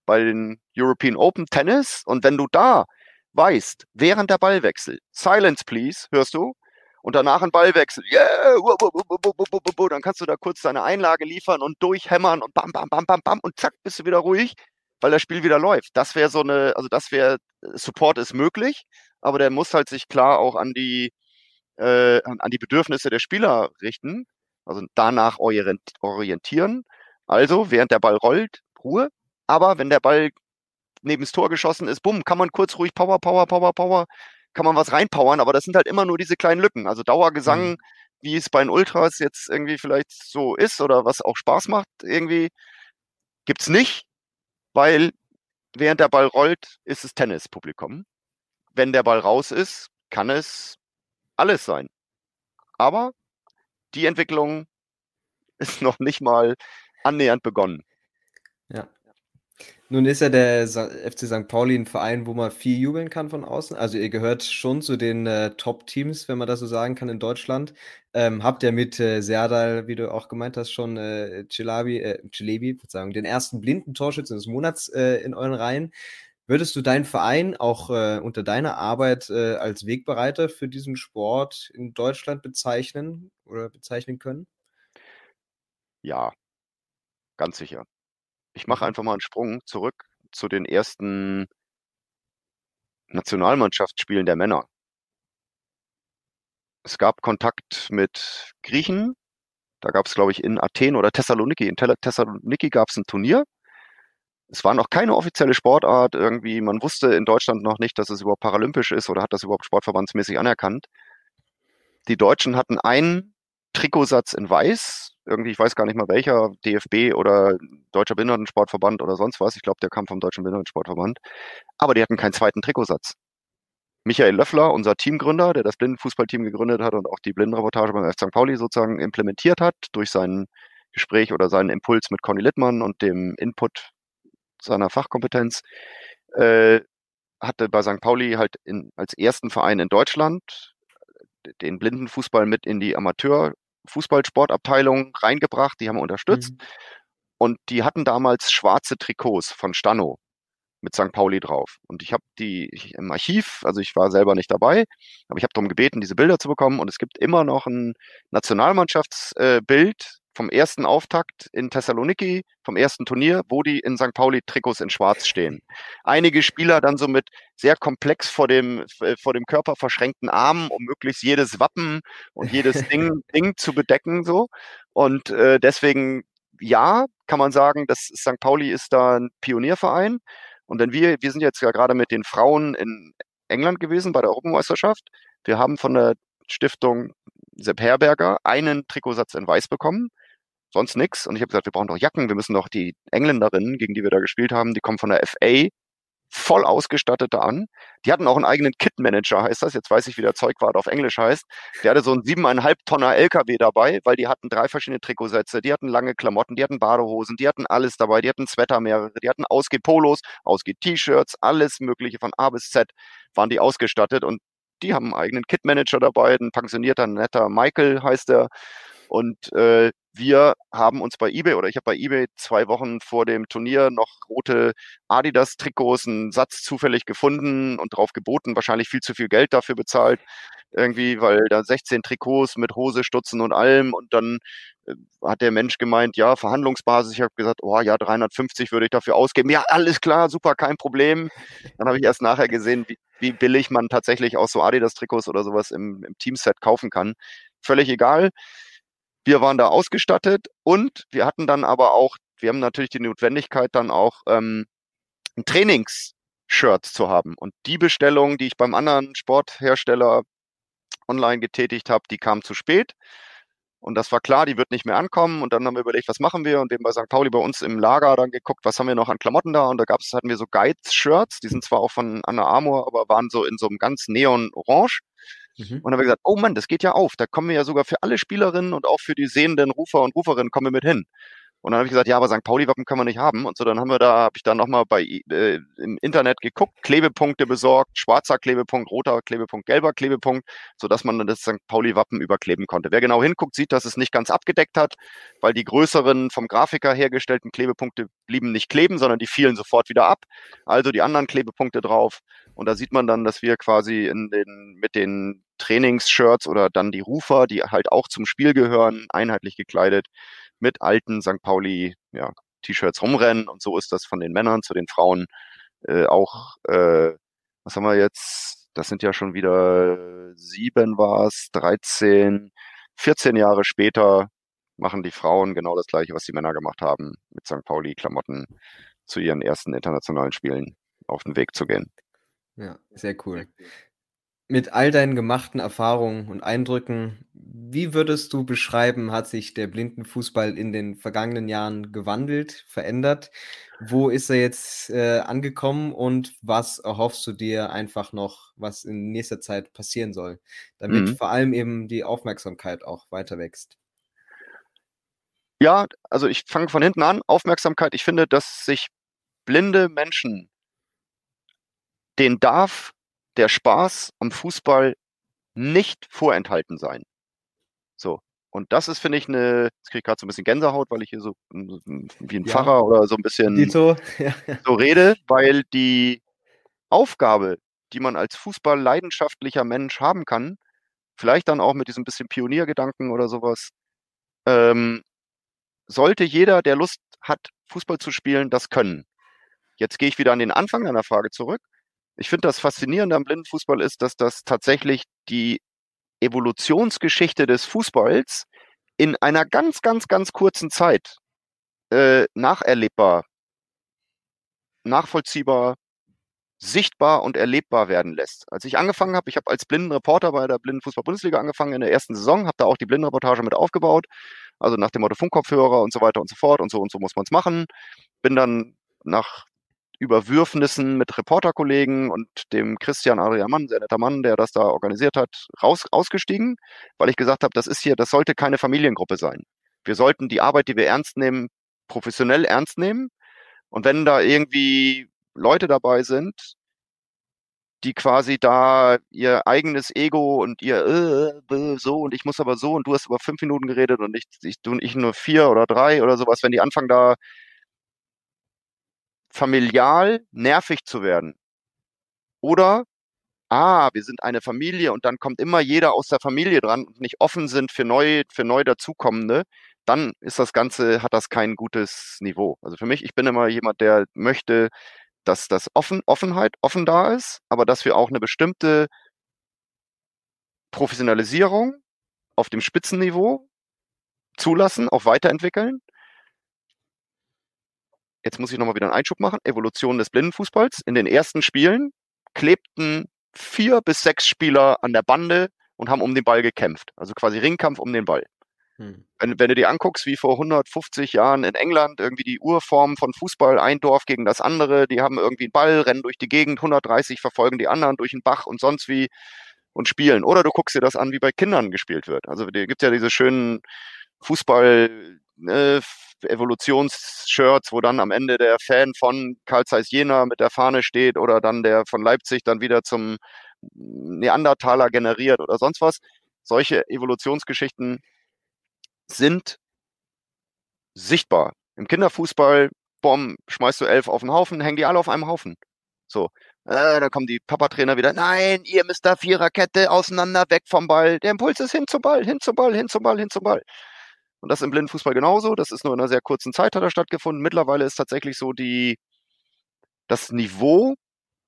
bei den European Open Tennis und wenn du da weißt, während der Ballwechsel, Silence please, hörst du, und danach ein Ballwechsel, yeah, dann kannst du da kurz deine Einlage liefern und durchhämmern und bam, bam, bam, bam, bam und zack, bist du wieder ruhig, weil das Spiel wieder läuft. Das wäre so eine, also das wäre, Support ist möglich, aber der muss halt sich klar auch an die, äh, an die Bedürfnisse der Spieler richten, also danach orientieren also, während der Ball rollt, Ruhe. Aber wenn der Ball neben das Tor geschossen ist, bumm, kann man kurz ruhig Power, Power, Power, Power, kann man was reinpowern, aber das sind halt immer nur diese kleinen Lücken. Also Dauergesang, mhm. wie es bei den Ultras jetzt irgendwie vielleicht so ist oder was auch Spaß macht, irgendwie gibt's nicht, weil während der Ball rollt, ist es Tennispublikum. Wenn der Ball raus ist, kann es alles sein. Aber die Entwicklung ist noch nicht mal annähernd begonnen. Ja. Nun ist ja der FC St. Pauli ein Verein, wo man viel jubeln kann von außen. Also ihr gehört schon zu den äh, Top-Teams, wenn man das so sagen kann, in Deutschland. Ähm, habt ihr mit äh, Serdal, wie du auch gemeint hast, schon äh, Cilabi, äh, Cilebi, Verzeihung, den ersten blinden Torschützen des Monats äh, in euren Reihen. Würdest du deinen Verein auch äh, unter deiner Arbeit äh, als Wegbereiter für diesen Sport in Deutschland bezeichnen oder bezeichnen können? Ja, Ganz sicher. Ich mache mhm. einfach mal einen Sprung zurück zu den ersten Nationalmannschaftsspielen der Männer. Es gab Kontakt mit Griechen. Da gab es, glaube ich, in Athen oder Thessaloniki. In Thessaloniki gab es ein Turnier. Es war noch keine offizielle Sportart irgendwie. Man wusste in Deutschland noch nicht, dass es überhaupt paralympisch ist oder hat das überhaupt sportverbandsmäßig anerkannt. Die Deutschen hatten einen Trikotsatz in Weiß irgendwie, ich weiß gar nicht mal welcher, DFB oder Deutscher Behindertensportverband oder sonst was. Ich glaube, der kam vom Deutschen Behindertensportverband. Aber die hatten keinen zweiten Trikotsatz. Michael Löffler, unser Teamgründer, der das Blindenfußballteam gegründet hat und auch die Blindenreportage beim F. St. Pauli sozusagen implementiert hat, durch sein Gespräch oder seinen Impuls mit Conny Littmann und dem Input seiner Fachkompetenz, äh, hatte bei St. Pauli halt in, als ersten Verein in Deutschland den Blindenfußball mit in die Amateurfußballsportabteilung reingebracht, die haben wir unterstützt. Mhm. Und die hatten damals schwarze Trikots von Stano mit St. Pauli drauf. Und ich habe die ich, im Archiv, also ich war selber nicht dabei, aber ich habe darum gebeten, diese Bilder zu bekommen. Und es gibt immer noch ein Nationalmannschaftsbild vom ersten Auftakt in Thessaloniki, vom ersten Turnier, wo die in St. Pauli Trikots in Schwarz stehen. Einige Spieler dann so mit sehr komplex vor dem, vor dem Körper verschränkten Armen, um möglichst jedes Wappen und jedes Ding, Ding zu bedecken, so. Und äh, deswegen, ja, kann man sagen, dass St. Pauli ist da ein Pionierverein. Und wenn wir, wir sind jetzt ja gerade mit den Frauen in England gewesen bei der Europameisterschaft. Wir haben von der Stiftung Sepp Herberger einen Trikotsatz in Weiß bekommen sonst nichts. Und ich habe gesagt, wir brauchen doch Jacken, wir müssen doch die Engländerinnen, gegen die wir da gespielt haben, die kommen von der FA, voll ausgestattet da an. Die hatten auch einen eigenen Kit-Manager, heißt das. Jetzt weiß ich, wie der Zeugwart auf Englisch heißt. Der hatte so einen siebeneinhalb Tonner LKW dabei, weil die hatten drei verschiedene Trikotsätze, die hatten lange Klamotten, die hatten Badehosen, die hatten alles dabei, die hatten Sweater mehrere, die hatten Ausgeh-Polos, Ausgeh-T-Shirts, alles mögliche von A bis Z waren die ausgestattet und die haben einen eigenen Kit-Manager dabei, ein pensionierter, netter Michael heißt er. Und äh, wir haben uns bei eBay oder ich habe bei eBay zwei Wochen vor dem Turnier noch rote Adidas-Trikots, einen Satz zufällig gefunden und drauf geboten, wahrscheinlich viel zu viel Geld dafür bezahlt, irgendwie, weil da 16 Trikots mit Hose, Stutzen und allem und dann äh, hat der Mensch gemeint, ja, Verhandlungsbasis. Ich habe gesagt, oh ja, 350 würde ich dafür ausgeben. Ja, alles klar, super, kein Problem. Dann habe ich erst nachher gesehen, wie, wie billig man tatsächlich auch so Adidas-Trikots oder sowas im, im Teamset kaufen kann. Völlig egal. Wir waren da ausgestattet und wir hatten dann aber auch, wir haben natürlich die Notwendigkeit dann auch ähm, ein zu haben. Und die Bestellung, die ich beim anderen Sporthersteller online getätigt habe, die kam zu spät. Und das war klar, die wird nicht mehr ankommen. Und dann haben wir überlegt, was machen wir? Und haben bei St. Pauli bei uns im Lager dann geguckt, was haben wir noch an Klamotten da? Und da gab's, hatten wir so Guides-Shirts, die sind zwar auch von Anna Armour, aber waren so in so einem ganz neon-orange. Mhm. Und haben wir gesagt, oh Mann, das geht ja auf. Da kommen wir ja sogar für alle Spielerinnen und auch für die sehenden Rufer und Ruferinnen kommen wir mit hin. Und dann habe ich gesagt, ja, aber St. Pauli-Wappen können wir nicht haben. Und so, dann haben wir da, habe ich dann nochmal bei äh, im Internet geguckt, Klebepunkte besorgt, schwarzer Klebepunkt, roter Klebepunkt, gelber Klebepunkt, sodass man dann das St. Pauli-Wappen überkleben konnte. Wer genau hinguckt, sieht, dass es nicht ganz abgedeckt hat, weil die größeren vom Grafiker hergestellten Klebepunkte blieben nicht kleben, sondern die fielen sofort wieder ab. Also die anderen Klebepunkte drauf. Und da sieht man dann, dass wir quasi in den, mit den Trainingsshirts oder dann die Rufer, die halt auch zum Spiel gehören, einheitlich gekleidet, mit alten St. Pauli ja, T-Shirts rumrennen. Und so ist das von den Männern zu den Frauen äh, auch, äh, was haben wir jetzt? Das sind ja schon wieder sieben war es, 13, 14 Jahre später machen die Frauen genau das gleiche, was die Männer gemacht haben, mit St. Pauli-Klamotten zu ihren ersten internationalen Spielen auf den Weg zu gehen. Ja, sehr cool. Mit all deinen gemachten Erfahrungen und Eindrücken, wie würdest du beschreiben, hat sich der Blindenfußball in den vergangenen Jahren gewandelt, verändert? Wo ist er jetzt äh, angekommen und was erhoffst du dir einfach noch, was in nächster Zeit passieren soll, damit mhm. vor allem eben die Aufmerksamkeit auch weiter wächst? Ja, also ich fange von hinten an. Aufmerksamkeit. Ich finde, dass sich blinde Menschen, den darf der Spaß am Fußball nicht vorenthalten sein. So. Und das ist, finde ich, eine, jetzt kriege ich gerade so ein bisschen Gänsehaut, weil ich hier so wie ein ja. Pfarrer oder so ein bisschen so. so rede, weil die Aufgabe, die man als Fußball leidenschaftlicher Mensch haben kann, vielleicht dann auch mit diesem bisschen Pioniergedanken oder sowas, ähm, sollte jeder, der Lust hat, Fußball zu spielen, das können. Jetzt gehe ich wieder an den Anfang deiner Frage zurück. Ich finde das Faszinierende am Blindenfußball ist, dass das tatsächlich die Evolutionsgeschichte des Fußballs in einer ganz, ganz, ganz kurzen Zeit äh, nacherlebbar, nachvollziehbar, sichtbar und erlebbar werden lässt. Als ich angefangen habe, ich habe als Blindenreporter bei der Blindenfußball-Bundesliga angefangen in der ersten Saison, habe da auch die Blindenreportage mit aufgebaut Also nach dem Motto Funkkopfhörer und so weiter und so fort und so und so muss man es machen. Bin dann nach Überwürfnissen mit Reporterkollegen und dem Christian Adrian Mann, sehr netter Mann, der das da organisiert hat, raus, ausgestiegen, weil ich gesagt habe, das ist hier, das sollte keine Familiengruppe sein. Wir sollten die Arbeit, die wir ernst nehmen, professionell ernst nehmen. Und wenn da irgendwie Leute dabei sind, die quasi da ihr eigenes Ego und ihr äh, so und ich muss aber so und du hast aber fünf Minuten geredet und ich, ich, du und ich nur vier oder drei oder sowas, wenn die anfangen da familial nervig zu werden. Oder, ah, wir sind eine Familie und dann kommt immer jeder aus der Familie dran und nicht offen sind für neu, für neu dazukommende, dann ist das Ganze, hat das kein gutes Niveau. Also für mich, ich bin immer jemand, der möchte, dass das offen, Offenheit offen da ist, aber dass wir auch eine bestimmte Professionalisierung auf dem Spitzenniveau zulassen, auch weiterentwickeln jetzt muss ich nochmal wieder einen Einschub machen, Evolution des Blindenfußballs. In den ersten Spielen klebten vier bis sechs Spieler an der Bande und haben um den Ball gekämpft. Also quasi Ringkampf um den Ball. Hm. Wenn, wenn, du dir anguckst, wie vor 150 Jahren in England irgendwie die Urform von Fußball, ein Dorf gegen das andere, die haben irgendwie einen Ball, rennen durch die Gegend, 130 verfolgen die anderen durch den Bach und sonst wie und spielen. Oder du guckst dir das an, wie bei Kindern gespielt wird. Also gibt ja diese schönen Fußball, ne, Evolutionsshirts, wo dann am Ende der Fan von Karl Zeiss Jena mit der Fahne steht oder dann der von Leipzig dann wieder zum Neandertaler generiert oder sonst was. Solche Evolutionsgeschichten sind sichtbar. Im Kinderfußball, bom, schmeißt du elf auf den Haufen, hängen die alle auf einem Haufen. So. Äh, da kommen die Papatrainer wieder. Nein, ihr müsst da Viererkette auseinander, weg vom Ball. Der Impuls ist hin zum Ball, hin zum Ball, hin zum Ball, hin zum Ball. Und das im Blindenfußball genauso. Das ist nur in einer sehr kurzen Zeit hat er stattgefunden. Mittlerweile ist tatsächlich so die, das Niveau,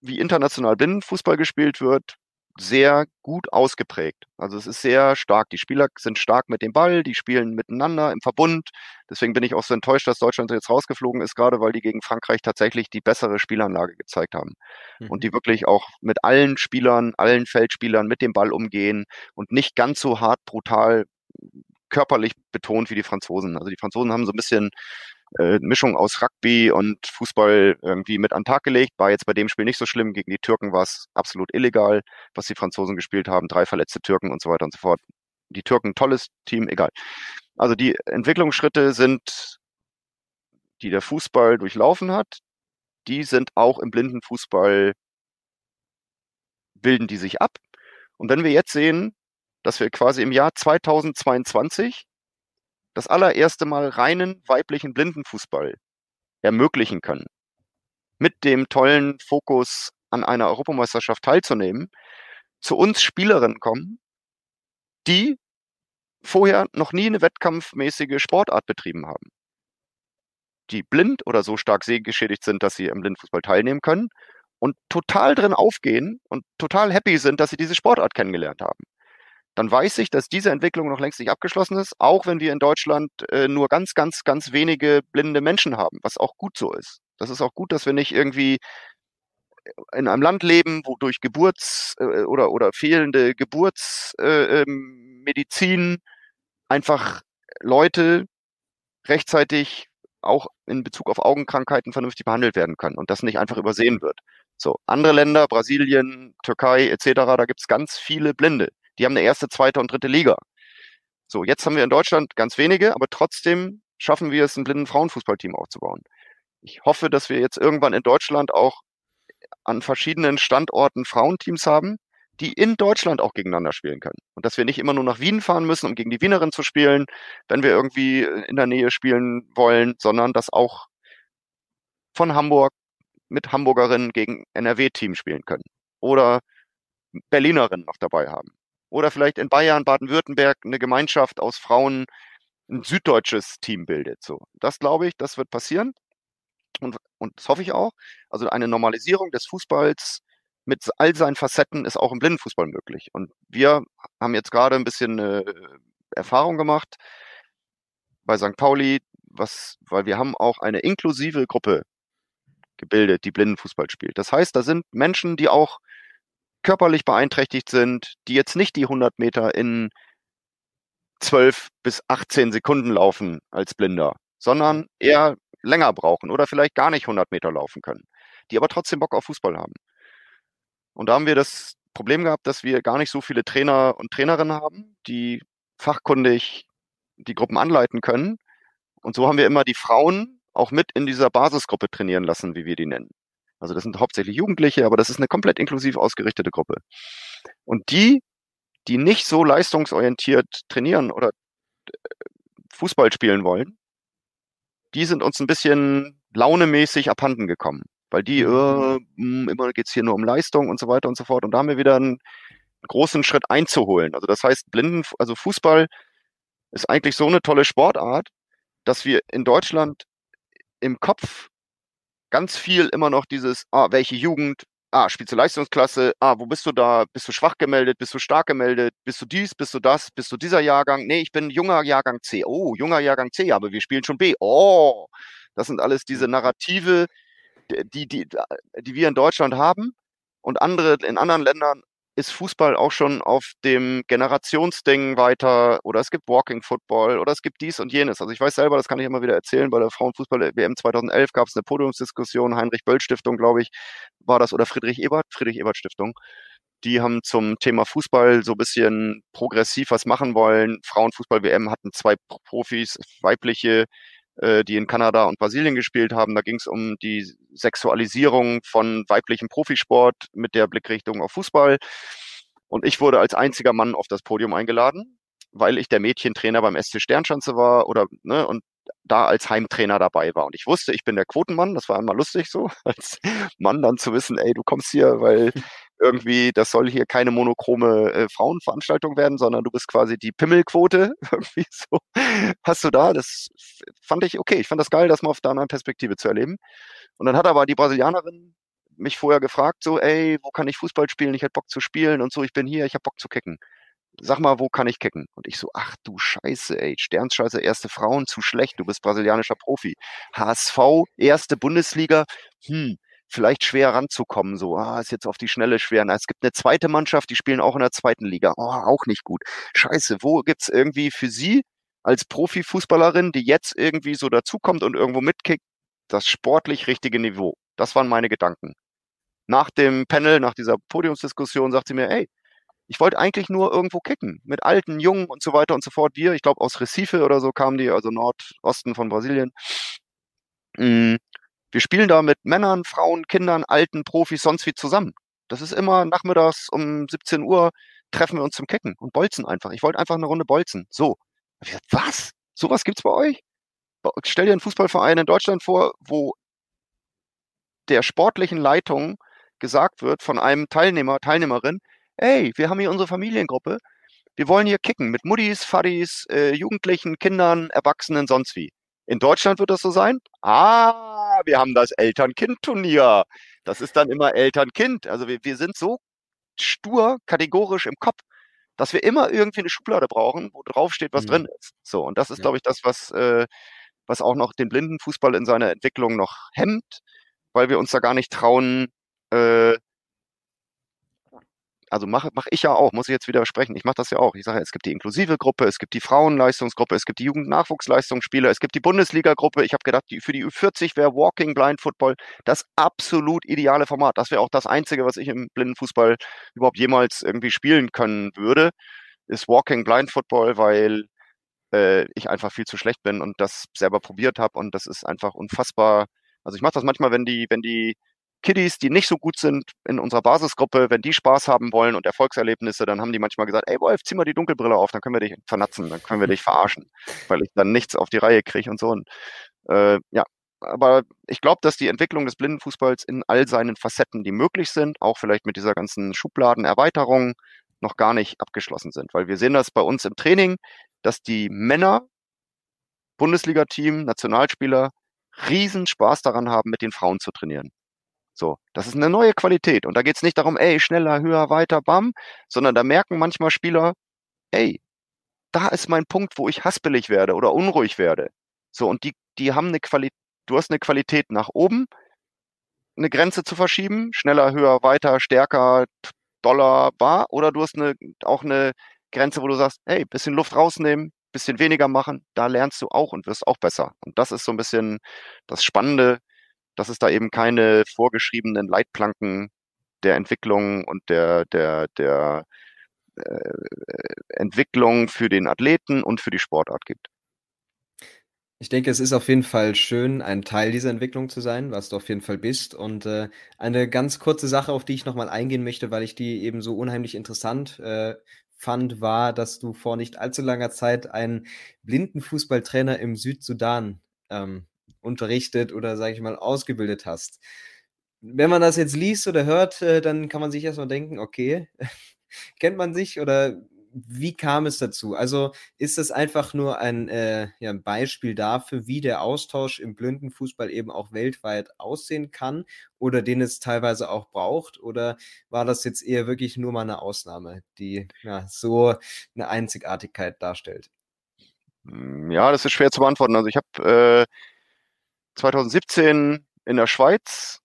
wie international Blindenfußball gespielt wird, sehr gut ausgeprägt. Also es ist sehr stark. Die Spieler sind stark mit dem Ball, die spielen miteinander im Verbund. Deswegen bin ich auch so enttäuscht, dass Deutschland jetzt rausgeflogen ist, gerade weil die gegen Frankreich tatsächlich die bessere Spielanlage gezeigt haben. Mhm. Und die wirklich auch mit allen Spielern, allen Feldspielern mit dem Ball umgehen und nicht ganz so hart brutal körperlich betont wie die Franzosen. Also die Franzosen haben so ein bisschen äh, Mischung aus Rugby und Fußball irgendwie mit an den Tag gelegt. War jetzt bei dem Spiel nicht so schlimm. Gegen die Türken war es absolut illegal, was die Franzosen gespielt haben. Drei verletzte Türken und so weiter und so fort. Die Türken, tolles Team, egal. Also die Entwicklungsschritte sind, die der Fußball durchlaufen hat, die sind auch im blinden Fußball, bilden die sich ab. Und wenn wir jetzt sehen, dass wir quasi im Jahr 2022 das allererste Mal reinen weiblichen Blindenfußball ermöglichen können. Mit dem tollen Fokus an einer Europameisterschaft teilzunehmen, zu uns Spielerinnen kommen, die vorher noch nie eine wettkampfmäßige Sportart betrieben haben. Die blind oder so stark sehgeschädigt sind, dass sie im Blindfußball teilnehmen können und total drin aufgehen und total happy sind, dass sie diese Sportart kennengelernt haben dann weiß ich, dass diese Entwicklung noch längst nicht abgeschlossen ist, auch wenn wir in Deutschland äh, nur ganz, ganz, ganz wenige blinde Menschen haben, was auch gut so ist. Das ist auch gut, dass wir nicht irgendwie in einem Land leben, wo durch Geburts- äh, oder, oder fehlende Geburtsmedizin äh, ähm, einfach Leute rechtzeitig auch in Bezug auf Augenkrankheiten vernünftig behandelt werden können und das nicht einfach übersehen wird. So, andere Länder, Brasilien, Türkei etc., da gibt es ganz viele Blinde die haben eine erste, zweite und dritte Liga. So, jetzt haben wir in Deutschland ganz wenige, aber trotzdem schaffen wir es, ein blinden Frauenfußballteam aufzubauen. Ich hoffe, dass wir jetzt irgendwann in Deutschland auch an verschiedenen Standorten Frauenteams haben, die in Deutschland auch gegeneinander spielen können. Und dass wir nicht immer nur nach Wien fahren müssen, um gegen die Wienerin zu spielen, wenn wir irgendwie in der Nähe spielen wollen, sondern dass auch von Hamburg mit Hamburgerinnen gegen NRW-Team spielen können. Oder Berlinerinnen noch dabei haben oder vielleicht in Bayern, Baden-Württemberg eine Gemeinschaft aus Frauen ein süddeutsches Team bildet. So, das glaube ich, das wird passieren. Und, und das hoffe ich auch. Also eine Normalisierung des Fußballs mit all seinen Facetten ist auch im Blindenfußball möglich. Und wir haben jetzt gerade ein bisschen äh, Erfahrung gemacht bei St. Pauli, was, weil wir haben auch eine inklusive Gruppe gebildet, die Blindenfußball spielt. Das heißt, da sind Menschen, die auch körperlich beeinträchtigt sind, die jetzt nicht die 100 Meter in 12 bis 18 Sekunden laufen als Blinder, sondern eher länger brauchen oder vielleicht gar nicht 100 Meter laufen können, die aber trotzdem Bock auf Fußball haben. Und da haben wir das Problem gehabt, dass wir gar nicht so viele Trainer und Trainerinnen haben, die fachkundig die Gruppen anleiten können. Und so haben wir immer die Frauen auch mit in dieser Basisgruppe trainieren lassen, wie wir die nennen. Also das sind hauptsächlich Jugendliche, aber das ist eine komplett inklusiv ausgerichtete Gruppe. Und die, die nicht so leistungsorientiert trainieren oder äh, Fußball spielen wollen, die sind uns ein bisschen launemäßig abhanden gekommen. Weil die, äh, hm, immer geht's hier nur um Leistung und so weiter und so fort. Und da haben wir wieder einen großen Schritt einzuholen. Also das heißt, Blinden, also Fußball ist eigentlich so eine tolle Sportart, dass wir in Deutschland im Kopf ganz viel immer noch dieses, ah, welche Jugend, ah, spielst du Leistungsklasse, ah, wo bist du da, bist du schwach gemeldet, bist du stark gemeldet, bist du dies, bist du das, bist du dieser Jahrgang, nee, ich bin junger Jahrgang C, oh, junger Jahrgang C, aber wir spielen schon B, oh, das sind alles diese Narrative, die, die, die wir in Deutschland haben und andere in anderen Ländern ist Fußball auch schon auf dem Generationsding weiter oder es gibt Walking Football oder es gibt dies und jenes. Also ich weiß selber, das kann ich immer wieder erzählen, bei der Frauenfußball-WM 2011 gab es eine Podiumsdiskussion, Heinrich-Böll-Stiftung, glaube ich, war das, oder Friedrich Ebert, Friedrich-Ebert-Stiftung. Die haben zum Thema Fußball so ein bisschen progressiv was machen wollen. Frauenfußball-WM hatten zwei Profis, weibliche, äh, die in Kanada und Brasilien gespielt haben. Da ging es um die Sexualisierung von weiblichem Profisport mit der Blickrichtung auf Fußball. Und ich wurde als einziger Mann auf das Podium eingeladen, weil ich der Mädchentrainer beim SC Sternschanze war oder ne, und da als Heimtrainer dabei war. Und ich wusste, ich bin der Quotenmann. Das war immer lustig so, als Mann dann zu wissen, ey, du kommst hier, weil irgendwie, das soll hier keine monochrome äh, Frauenveranstaltung werden, sondern du bist quasi die Pimmelquote. irgendwie so. Hast du da? Das fand ich okay. Ich fand das geil, das mal auf der anderen Perspektive zu erleben. Und dann hat aber die Brasilianerin mich vorher gefragt, so, ey, wo kann ich Fußball spielen? Ich hätte Bock zu spielen und so, ich bin hier, ich habe Bock zu kicken. Sag mal, wo kann ich kicken? Und ich so, ach du Scheiße, ey, Sternscheiße, erste Frauen, zu schlecht, du bist brasilianischer Profi. HSV, erste Bundesliga, hm, vielleicht schwer ranzukommen. So, ah, ist jetzt auf die Schnelle schwer. Na, es gibt eine zweite Mannschaft, die spielen auch in der zweiten Liga. Oh, auch nicht gut. Scheiße, wo gibt's irgendwie für Sie als Profifußballerin, die jetzt irgendwie so dazukommt und irgendwo mitkickt, das sportlich richtige Niveau? Das waren meine Gedanken. Nach dem Panel, nach dieser Podiumsdiskussion, sagt sie mir, ey, ich wollte eigentlich nur irgendwo kicken, mit alten, jungen und so weiter und so fort. Wir, ich glaube aus Recife oder so kamen die, also Nordosten von Brasilien. Mm, wir spielen da mit Männern, Frauen, Kindern, alten Profis, sonst wie zusammen. Das ist immer nachmittags um 17 Uhr treffen wir uns zum Kicken und bolzen einfach. Ich wollte einfach eine Runde bolzen. So. Was? Sowas gibt's bei euch? Stell dir einen Fußballverein in Deutschland vor, wo der sportlichen Leitung gesagt wird von einem Teilnehmer, Teilnehmerin, hey, wir haben hier unsere Familiengruppe, wir wollen hier kicken mit Muddis, Fadis, äh, Jugendlichen, Kindern, Erwachsenen, sonst wie. In Deutschland wird das so sein? Ah, wir haben das Eltern-Kind-Turnier. Das ist dann immer Eltern-Kind. Also wir, wir sind so stur, kategorisch im Kopf, dass wir immer irgendwie eine Schublade brauchen, wo drauf steht, was mhm. drin ist. So, und das ist, ja. glaube ich, das, was, äh, was auch noch den Blindenfußball in seiner Entwicklung noch hemmt, weil wir uns da gar nicht trauen, äh, also mache mach ich ja auch, muss ich jetzt widersprechen. Ich mache das ja auch. Ich sage, es gibt die inklusive Gruppe, es gibt die Frauenleistungsgruppe, es gibt die Jugendnachwuchsleistungsspieler, es gibt die Bundesliga-Gruppe. Ich habe gedacht, die, für die Ü40 wäre Walking Blind Football das absolut ideale Format. Das wäre auch das Einzige, was ich im Blindenfußball überhaupt jemals irgendwie spielen können würde, ist Walking Blind Football, weil äh, ich einfach viel zu schlecht bin und das selber probiert habe und das ist einfach unfassbar. Also ich mache das manchmal, wenn die, wenn die Kiddies, die nicht so gut sind in unserer Basisgruppe, wenn die Spaß haben wollen und Erfolgserlebnisse, dann haben die manchmal gesagt, ey Wolf, zieh mal die Dunkelbrille auf, dann können wir dich vernatzen, dann können wir dich verarschen, weil ich dann nichts auf die Reihe kriege und so. Und, äh, ja, aber ich glaube, dass die Entwicklung des Blindenfußballs in all seinen Facetten, die möglich sind, auch vielleicht mit dieser ganzen Schubladenerweiterung, noch gar nicht abgeschlossen sind. Weil wir sehen das bei uns im Training, dass die Männer, Bundesliga-Team, Nationalspieler, riesen Spaß daran haben, mit den Frauen zu trainieren. So, das ist eine neue Qualität. Und da geht es nicht darum, ey, schneller, höher, weiter, bam, sondern da merken manchmal Spieler, ey, da ist mein Punkt, wo ich haspelig werde oder unruhig werde. So, und die, die haben eine Qualität, du hast eine Qualität nach oben, eine Grenze zu verschieben, schneller, höher, weiter, stärker, doller, bar, oder du hast eine, auch eine Grenze, wo du sagst, hey, bisschen Luft rausnehmen, bisschen weniger machen, da lernst du auch und wirst auch besser. Und das ist so ein bisschen das Spannende, dass es da eben keine vorgeschriebenen Leitplanken der Entwicklung und der, der, der äh, Entwicklung für den Athleten und für die Sportart gibt. Ich denke, es ist auf jeden Fall schön, ein Teil dieser Entwicklung zu sein, was du auf jeden Fall bist. Und äh, eine ganz kurze Sache, auf die ich nochmal eingehen möchte, weil ich die eben so unheimlich interessant äh, fand, war, dass du vor nicht allzu langer Zeit einen blinden Fußballtrainer im Südsudan ähm, unterrichtet oder, sage ich mal, ausgebildet hast. Wenn man das jetzt liest oder hört, äh, dann kann man sich erstmal denken, okay, kennt man sich oder wie kam es dazu? Also ist das einfach nur ein, äh, ja, ein Beispiel dafür, wie der Austausch im Blindenfußball eben auch weltweit aussehen kann oder den es teilweise auch braucht? Oder war das jetzt eher wirklich nur mal eine Ausnahme, die ja, so eine Einzigartigkeit darstellt? Hm, ja, das ist schwer zu beantworten. Also ich habe äh, 2017 in der Schweiz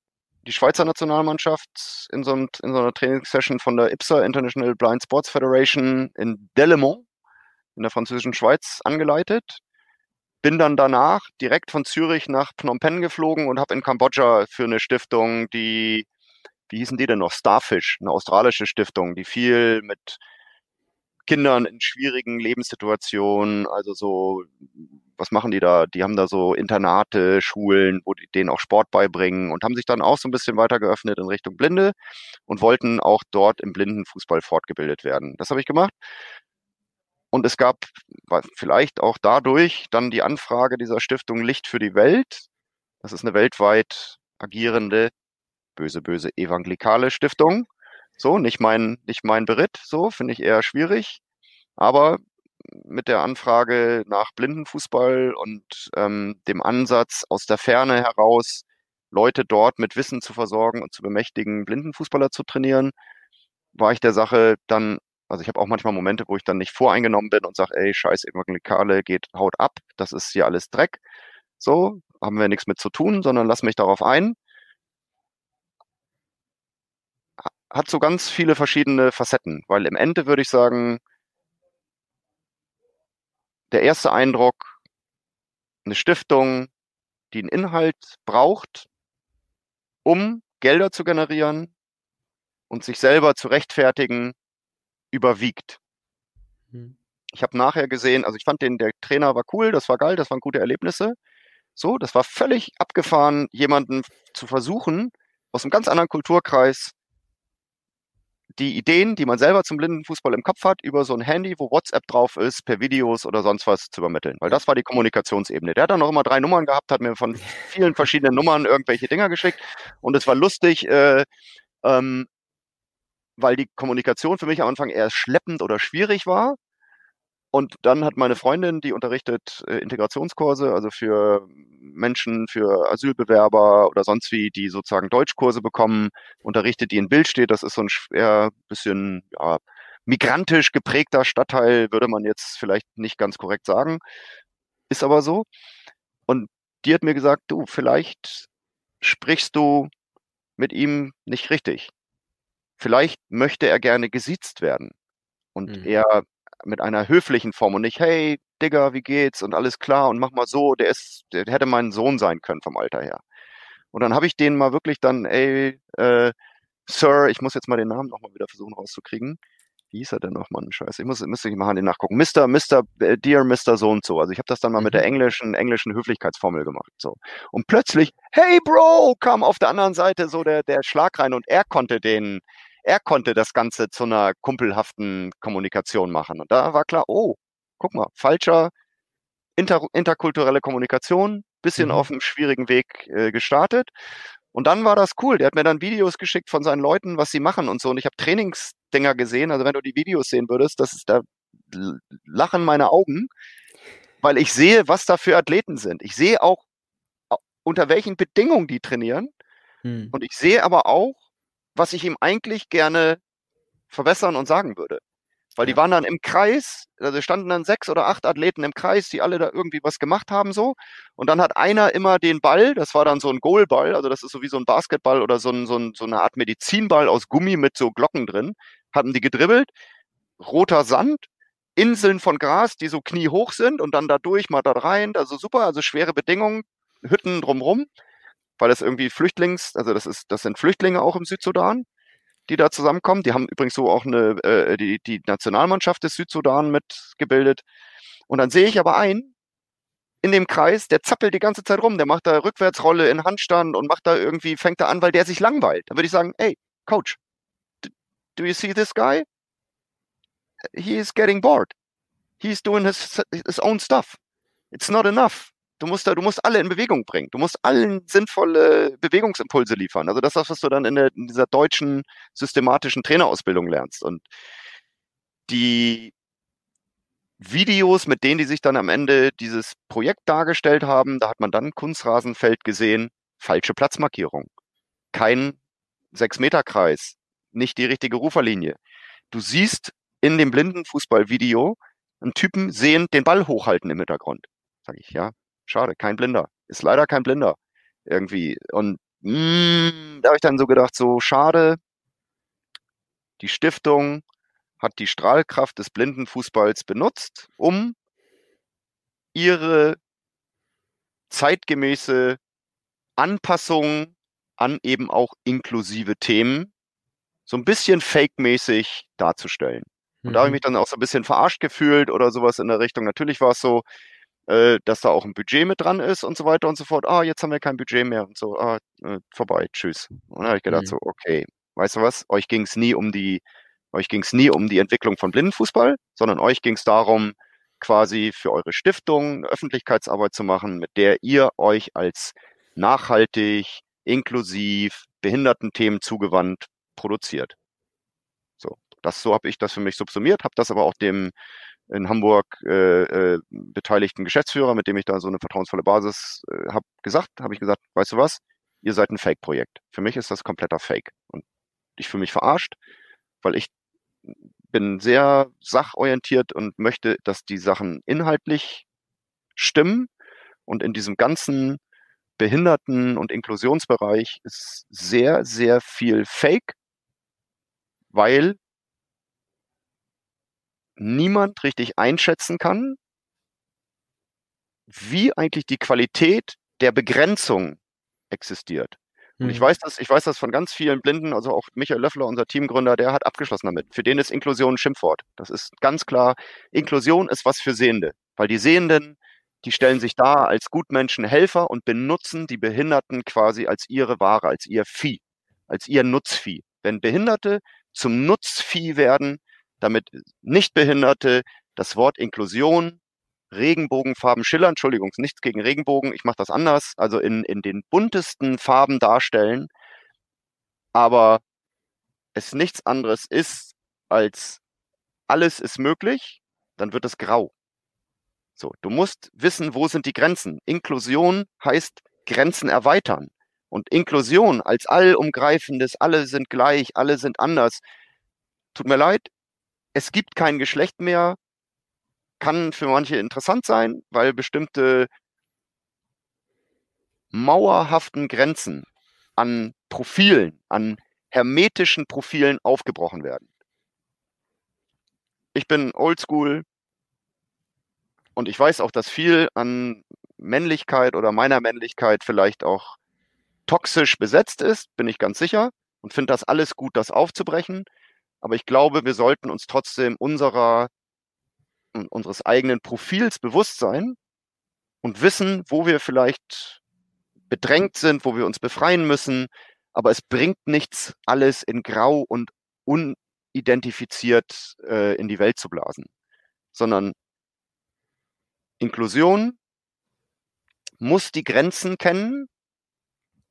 die Schweizer Nationalmannschaft in so, einem, in so einer Trainingssession von der IPSA International Blind Sports Federation in Delemont in der französischen Schweiz angeleitet. Bin dann danach direkt von Zürich nach Phnom Penh geflogen und habe in Kambodscha für eine Stiftung, die, wie hießen die denn noch? Starfish, eine australische Stiftung, die viel mit Kindern in schwierigen Lebenssituationen, also so, was machen die da? Die haben da so Internate, Schulen, wo die denen auch Sport beibringen und haben sich dann auch so ein bisschen weiter geöffnet in Richtung Blinde und wollten auch dort im Blindenfußball fortgebildet werden. Das habe ich gemacht. Und es gab vielleicht auch dadurch dann die Anfrage dieser Stiftung Licht für die Welt. Das ist eine weltweit agierende, böse, böse evangelikale Stiftung. So, nicht mein, nicht mein Beritt, so, finde ich eher schwierig. Aber mit der Anfrage nach Blindenfußball und ähm, dem Ansatz aus der Ferne heraus, Leute dort mit Wissen zu versorgen und zu bemächtigen, Blindenfußballer zu trainieren, war ich der Sache dann, also ich habe auch manchmal Momente, wo ich dann nicht voreingenommen bin und sage, ey, scheiß Evangelikale, geht, haut ab, das ist hier alles Dreck. So, haben wir nichts mit zu tun, sondern lass mich darauf ein. Hat so ganz viele verschiedene Facetten, weil im Ende würde ich sagen, der erste Eindruck, eine Stiftung, die einen Inhalt braucht, um Gelder zu generieren und sich selber zu rechtfertigen, überwiegt. Mhm. Ich habe nachher gesehen, also ich fand den, der Trainer war cool, das war geil, das waren gute Erlebnisse. So, das war völlig abgefahren, jemanden zu versuchen, aus einem ganz anderen Kulturkreis die Ideen, die man selber zum Blindenfußball im Kopf hat, über so ein Handy, wo WhatsApp drauf ist, per Videos oder sonst was zu übermitteln. Weil das war die Kommunikationsebene. Der hat dann noch immer drei Nummern gehabt, hat mir von vielen verschiedenen Nummern irgendwelche Dinger geschickt. Und es war lustig, äh, ähm, weil die Kommunikation für mich am Anfang eher schleppend oder schwierig war. Und dann hat meine Freundin, die unterrichtet äh, Integrationskurse, also für Menschen, für Asylbewerber oder sonst wie, die sozusagen Deutschkurse bekommen, unterrichtet, die in Bild steht. Das ist so ein schwer bisschen ja, migrantisch geprägter Stadtteil, würde man jetzt vielleicht nicht ganz korrekt sagen. Ist aber so. Und die hat mir gesagt, du, vielleicht sprichst du mit ihm nicht richtig. Vielleicht möchte er gerne gesiezt werden. Und mhm. er mit einer höflichen Form und nicht, hey, Digga, wie geht's und alles klar und mach mal so, der ist, der hätte mein Sohn sein können vom Alter her. Und dann habe ich den mal wirklich dann, ey, äh, Sir, ich muss jetzt mal den Namen nochmal wieder versuchen rauszukriegen. Wie hieß er denn noch, Mann? Scheiße, ich muss, müsste ich mal den nachgucken. Mr., Mr., äh, Dear Mr. So und so. Also ich habe das dann mal mit der mhm. englischen, englischen Höflichkeitsformel gemacht. So. Und plötzlich, hey Bro, kam auf der anderen Seite so der, der Schlag rein und er konnte den, er konnte das Ganze zu einer kumpelhaften Kommunikation machen. Und da war klar, oh, guck mal, falscher inter, interkulturelle Kommunikation, bisschen mhm. auf einem schwierigen Weg äh, gestartet. Und dann war das cool. Der hat mir dann Videos geschickt von seinen Leuten, was sie machen und so. Und ich habe Trainingsdinger gesehen. Also wenn du die Videos sehen würdest, das ist da lachen meine Augen, weil ich sehe, was da für Athleten sind. Ich sehe auch, unter welchen Bedingungen die trainieren. Hm. Und ich sehe aber auch, was ich ihm eigentlich gerne verbessern und sagen würde. Weil die waren dann im Kreis, also standen dann sechs oder acht Athleten im Kreis, die alle da irgendwie was gemacht haben so. Und dann hat einer immer den Ball, das war dann so ein Goalball, also das ist so wie so ein Basketball oder so, ein, so, ein, so eine Art Medizinball aus Gummi mit so Glocken drin, hatten die gedribbelt, roter Sand, Inseln von Gras, die so kniehoch sind und dann da durch, mal da rein, also super, also schwere Bedingungen, Hütten drumrum, weil das irgendwie Flüchtlings, also das ist, das sind Flüchtlinge auch im Südsudan, die da zusammenkommen. Die haben übrigens so auch eine, äh, die, die Nationalmannschaft des Südsudan mitgebildet. Und dann sehe ich aber ein, in dem Kreis, der zappelt die ganze Zeit rum, der macht da Rückwärtsrolle in Handstand und macht da irgendwie, fängt da an, weil der sich langweilt. Dann würde ich sagen, hey, Coach, do you see this guy? He is getting bored. He's doing his, his own stuff. It's not enough. Du musst da, du musst alle in Bewegung bringen. Du musst allen sinnvolle Bewegungsimpulse liefern. Also das was du dann in, der, in dieser deutschen systematischen Trainerausbildung lernst. Und die Videos, mit denen die sich dann am Ende dieses Projekt dargestellt haben, da hat man dann Kunstrasenfeld gesehen, falsche Platzmarkierung. Kein Sechs-Meter-Kreis, nicht die richtige Ruferlinie. Du siehst in dem Blindenfußballvideo einen Typen sehen den Ball hochhalten im Hintergrund. Sag ich, ja, schade, kein Blinder. Ist leider kein Blinder. Irgendwie. Und mh, mm, da habe ich dann so gedacht, so schade, die Stiftung hat die Strahlkraft des Blindenfußballs benutzt, um ihre zeitgemäße Anpassung an eben auch inklusive Themen so ein bisschen fake-mäßig darzustellen. Und mhm. da habe ich mich dann auch so ein bisschen verarscht gefühlt oder sowas in der Richtung. Natürlich war es so, äh, dass da auch ein Budget mit dran ist und so weiter und so fort. Ah, jetzt haben wir kein Budget mehr und so. Ah, äh, vorbei, tschüss. Und dann habe ich gedacht mhm. so, okay, weißt du was? Euch ging es nie um die euch ging es nie um die Entwicklung von Blindenfußball, sondern euch ging es darum, quasi für eure Stiftung Öffentlichkeitsarbeit zu machen, mit der ihr euch als nachhaltig, inklusiv, Behindertenthemen zugewandt produziert. So, das so habe ich das für mich subsumiert, habe das aber auch dem in Hamburg äh, äh, beteiligten Geschäftsführer, mit dem ich da so eine vertrauensvolle Basis äh, habe gesagt, habe ich gesagt, weißt du was, ihr seid ein Fake-Projekt. Für mich ist das kompletter Fake und ich fühle mich verarscht, weil ich bin sehr sachorientiert und möchte, dass die Sachen inhaltlich stimmen. Und in diesem ganzen Behinderten- und Inklusionsbereich ist sehr, sehr viel Fake, weil niemand richtig einschätzen kann, wie eigentlich die Qualität der Begrenzung existiert. Und ich mhm. weiß das, ich weiß das von ganz vielen Blinden, also auch Michael Löffler, unser Teamgründer, der hat abgeschlossen damit. Für den ist Inklusion ein Schimpfwort. Das ist ganz klar. Inklusion ist was für Sehende. Weil die Sehenden, die stellen sich da als Gutmenschen Helfer und benutzen die Behinderten quasi als ihre Ware, als ihr Vieh, als ihr Nutzvieh. Wenn Behinderte zum Nutzvieh werden, damit Nichtbehinderte das Wort Inklusion Regenbogenfarben schillern, Entschuldigung, nichts gegen Regenbogen, ich mache das anders, also in, in den buntesten Farben darstellen, aber es nichts anderes ist als alles ist möglich, dann wird es grau. So, du musst wissen, wo sind die Grenzen. Inklusion heißt Grenzen erweitern. Und Inklusion als allumgreifendes, alle sind gleich, alle sind anders. Tut mir leid, es gibt kein Geschlecht mehr, kann für manche interessant sein, weil bestimmte mauerhaften Grenzen an Profilen, an hermetischen Profilen aufgebrochen werden. Ich bin oldschool und ich weiß auch, dass viel an Männlichkeit oder meiner Männlichkeit vielleicht auch toxisch besetzt ist, bin ich ganz sicher und finde das alles gut, das aufzubrechen. Aber ich glaube, wir sollten uns trotzdem unserer unseres eigenen Profils bewusst sein und wissen, wo wir vielleicht bedrängt sind, wo wir uns befreien müssen. Aber es bringt nichts, alles in Grau und unidentifiziert äh, in die Welt zu blasen, sondern Inklusion muss die Grenzen kennen.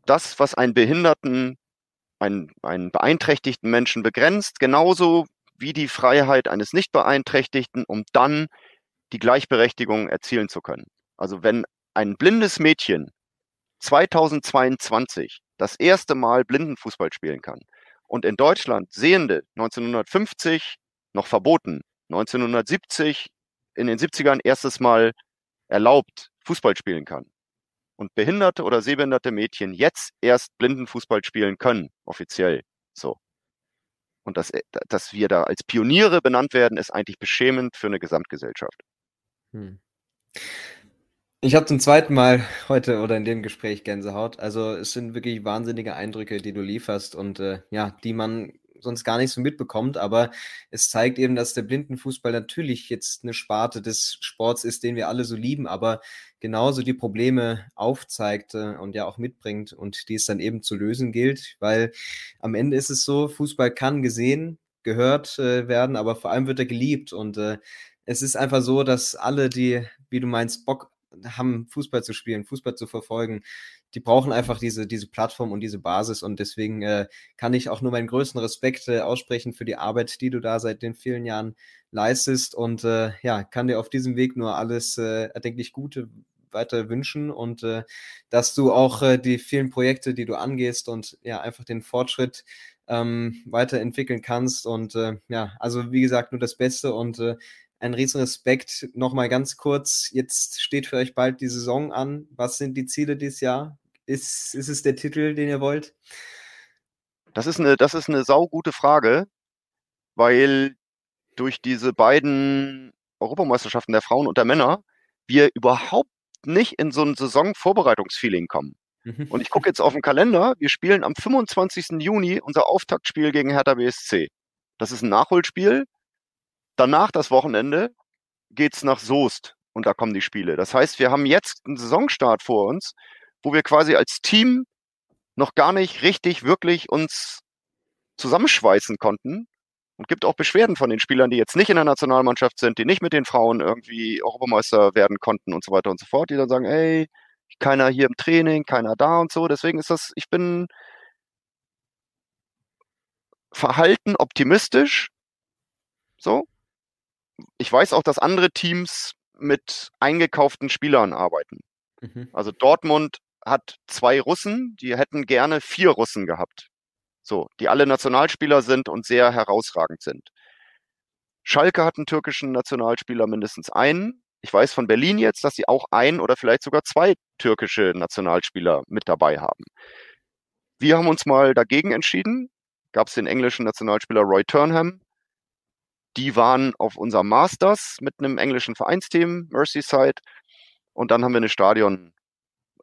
Das, was einen Behinderten, einen, einen beeinträchtigten Menschen begrenzt, genauso wie die Freiheit eines Nichtbeeinträchtigten, um dann die Gleichberechtigung erzielen zu können. Also wenn ein blindes Mädchen 2022 das erste Mal Blindenfußball spielen kann und in Deutschland Sehende 1950 noch verboten, 1970 in den 70ern erstes Mal erlaubt Fußball spielen kann und behinderte oder sehbehinderte Mädchen jetzt erst Blindenfußball spielen können, offiziell so Und dass, äh, dass wir da als Pioniere benannt werden, ist eigentlich beschämend für eine Gesamtgesellschaft. Hm. Ich habe zum zweiten Mal heute oder in dem Gespräch Gänsehaut. Also es sind wirklich wahnsinnige Eindrücke, die du lieferst und äh, ja, die man sonst gar nicht so mitbekommt. Aber es zeigt eben, dass der Blindenfußball natürlich jetzt eine Sparte des Sports ist, den wir alle so lieben, aber genauso die Probleme aufzeigt äh, und ja auch mitbringt und die es dann eben zu lösen gilt. Weil am Ende ist es so, Fußball kann gesehen, gehört äh, werden, aber vor allem wird er geliebt. Und äh, es ist einfach so, dass alle, die, wie du meinst, Bock haben, Fußball zu spielen, Fußball zu verfolgen, die brauchen einfach diese, diese Plattform und diese Basis. Und deswegen äh, kann ich auch nur meinen größten Respekt äh, aussprechen für die Arbeit, die du da seit den vielen Jahren leistest. Und äh, ja, kann dir auf diesem Weg nur alles äh, erdenklich Gute weiter wünschen und äh, dass du auch äh, die vielen Projekte, die du angehst und ja, einfach den Fortschritt ähm, weiterentwickeln kannst. Und ja, also wie gesagt, nur das Beste und ein riesen Respekt. Nochmal ganz kurz, jetzt steht für euch bald die Saison an. Was sind die Ziele dieses Jahr? Ist, ist es der Titel, den ihr wollt? Das ist eine, das ist eine saugute Frage, weil durch diese beiden Europameisterschaften der Frauen und der Männer wir überhaupt nicht in so ein Saisonvorbereitungsfeeling kommen. Mhm. Und ich gucke jetzt auf den Kalender. Wir spielen am 25. Juni unser Auftaktspiel gegen Hertha BSC. Das ist ein Nachholspiel. Danach das Wochenende geht's nach Soest und da kommen die Spiele. Das heißt, wir haben jetzt einen Saisonstart vor uns, wo wir quasi als Team noch gar nicht richtig wirklich uns zusammenschweißen konnten. Und gibt auch Beschwerden von den Spielern, die jetzt nicht in der Nationalmannschaft sind, die nicht mit den Frauen irgendwie Europameister werden konnten und so weiter und so fort, die dann sagen, ey, keiner hier im Training, keiner da und so. Deswegen ist das, ich bin verhalten optimistisch. So, ich weiß auch, dass andere Teams mit eingekauften Spielern arbeiten. Mhm. Also Dortmund hat zwei Russen, die hätten gerne vier Russen gehabt. So, die alle Nationalspieler sind und sehr herausragend sind. Schalke hat einen türkischen Nationalspieler mindestens einen. Ich weiß von Berlin jetzt, dass sie auch ein oder vielleicht sogar zwei türkische Nationalspieler mit dabei haben. Wir haben uns mal dagegen entschieden. Gab es den englischen Nationalspieler Roy Turnham, die waren auf unserem Masters mit einem englischen Vereinsteam, Merseyside. Und dann haben wir eine Stadionbesichtigung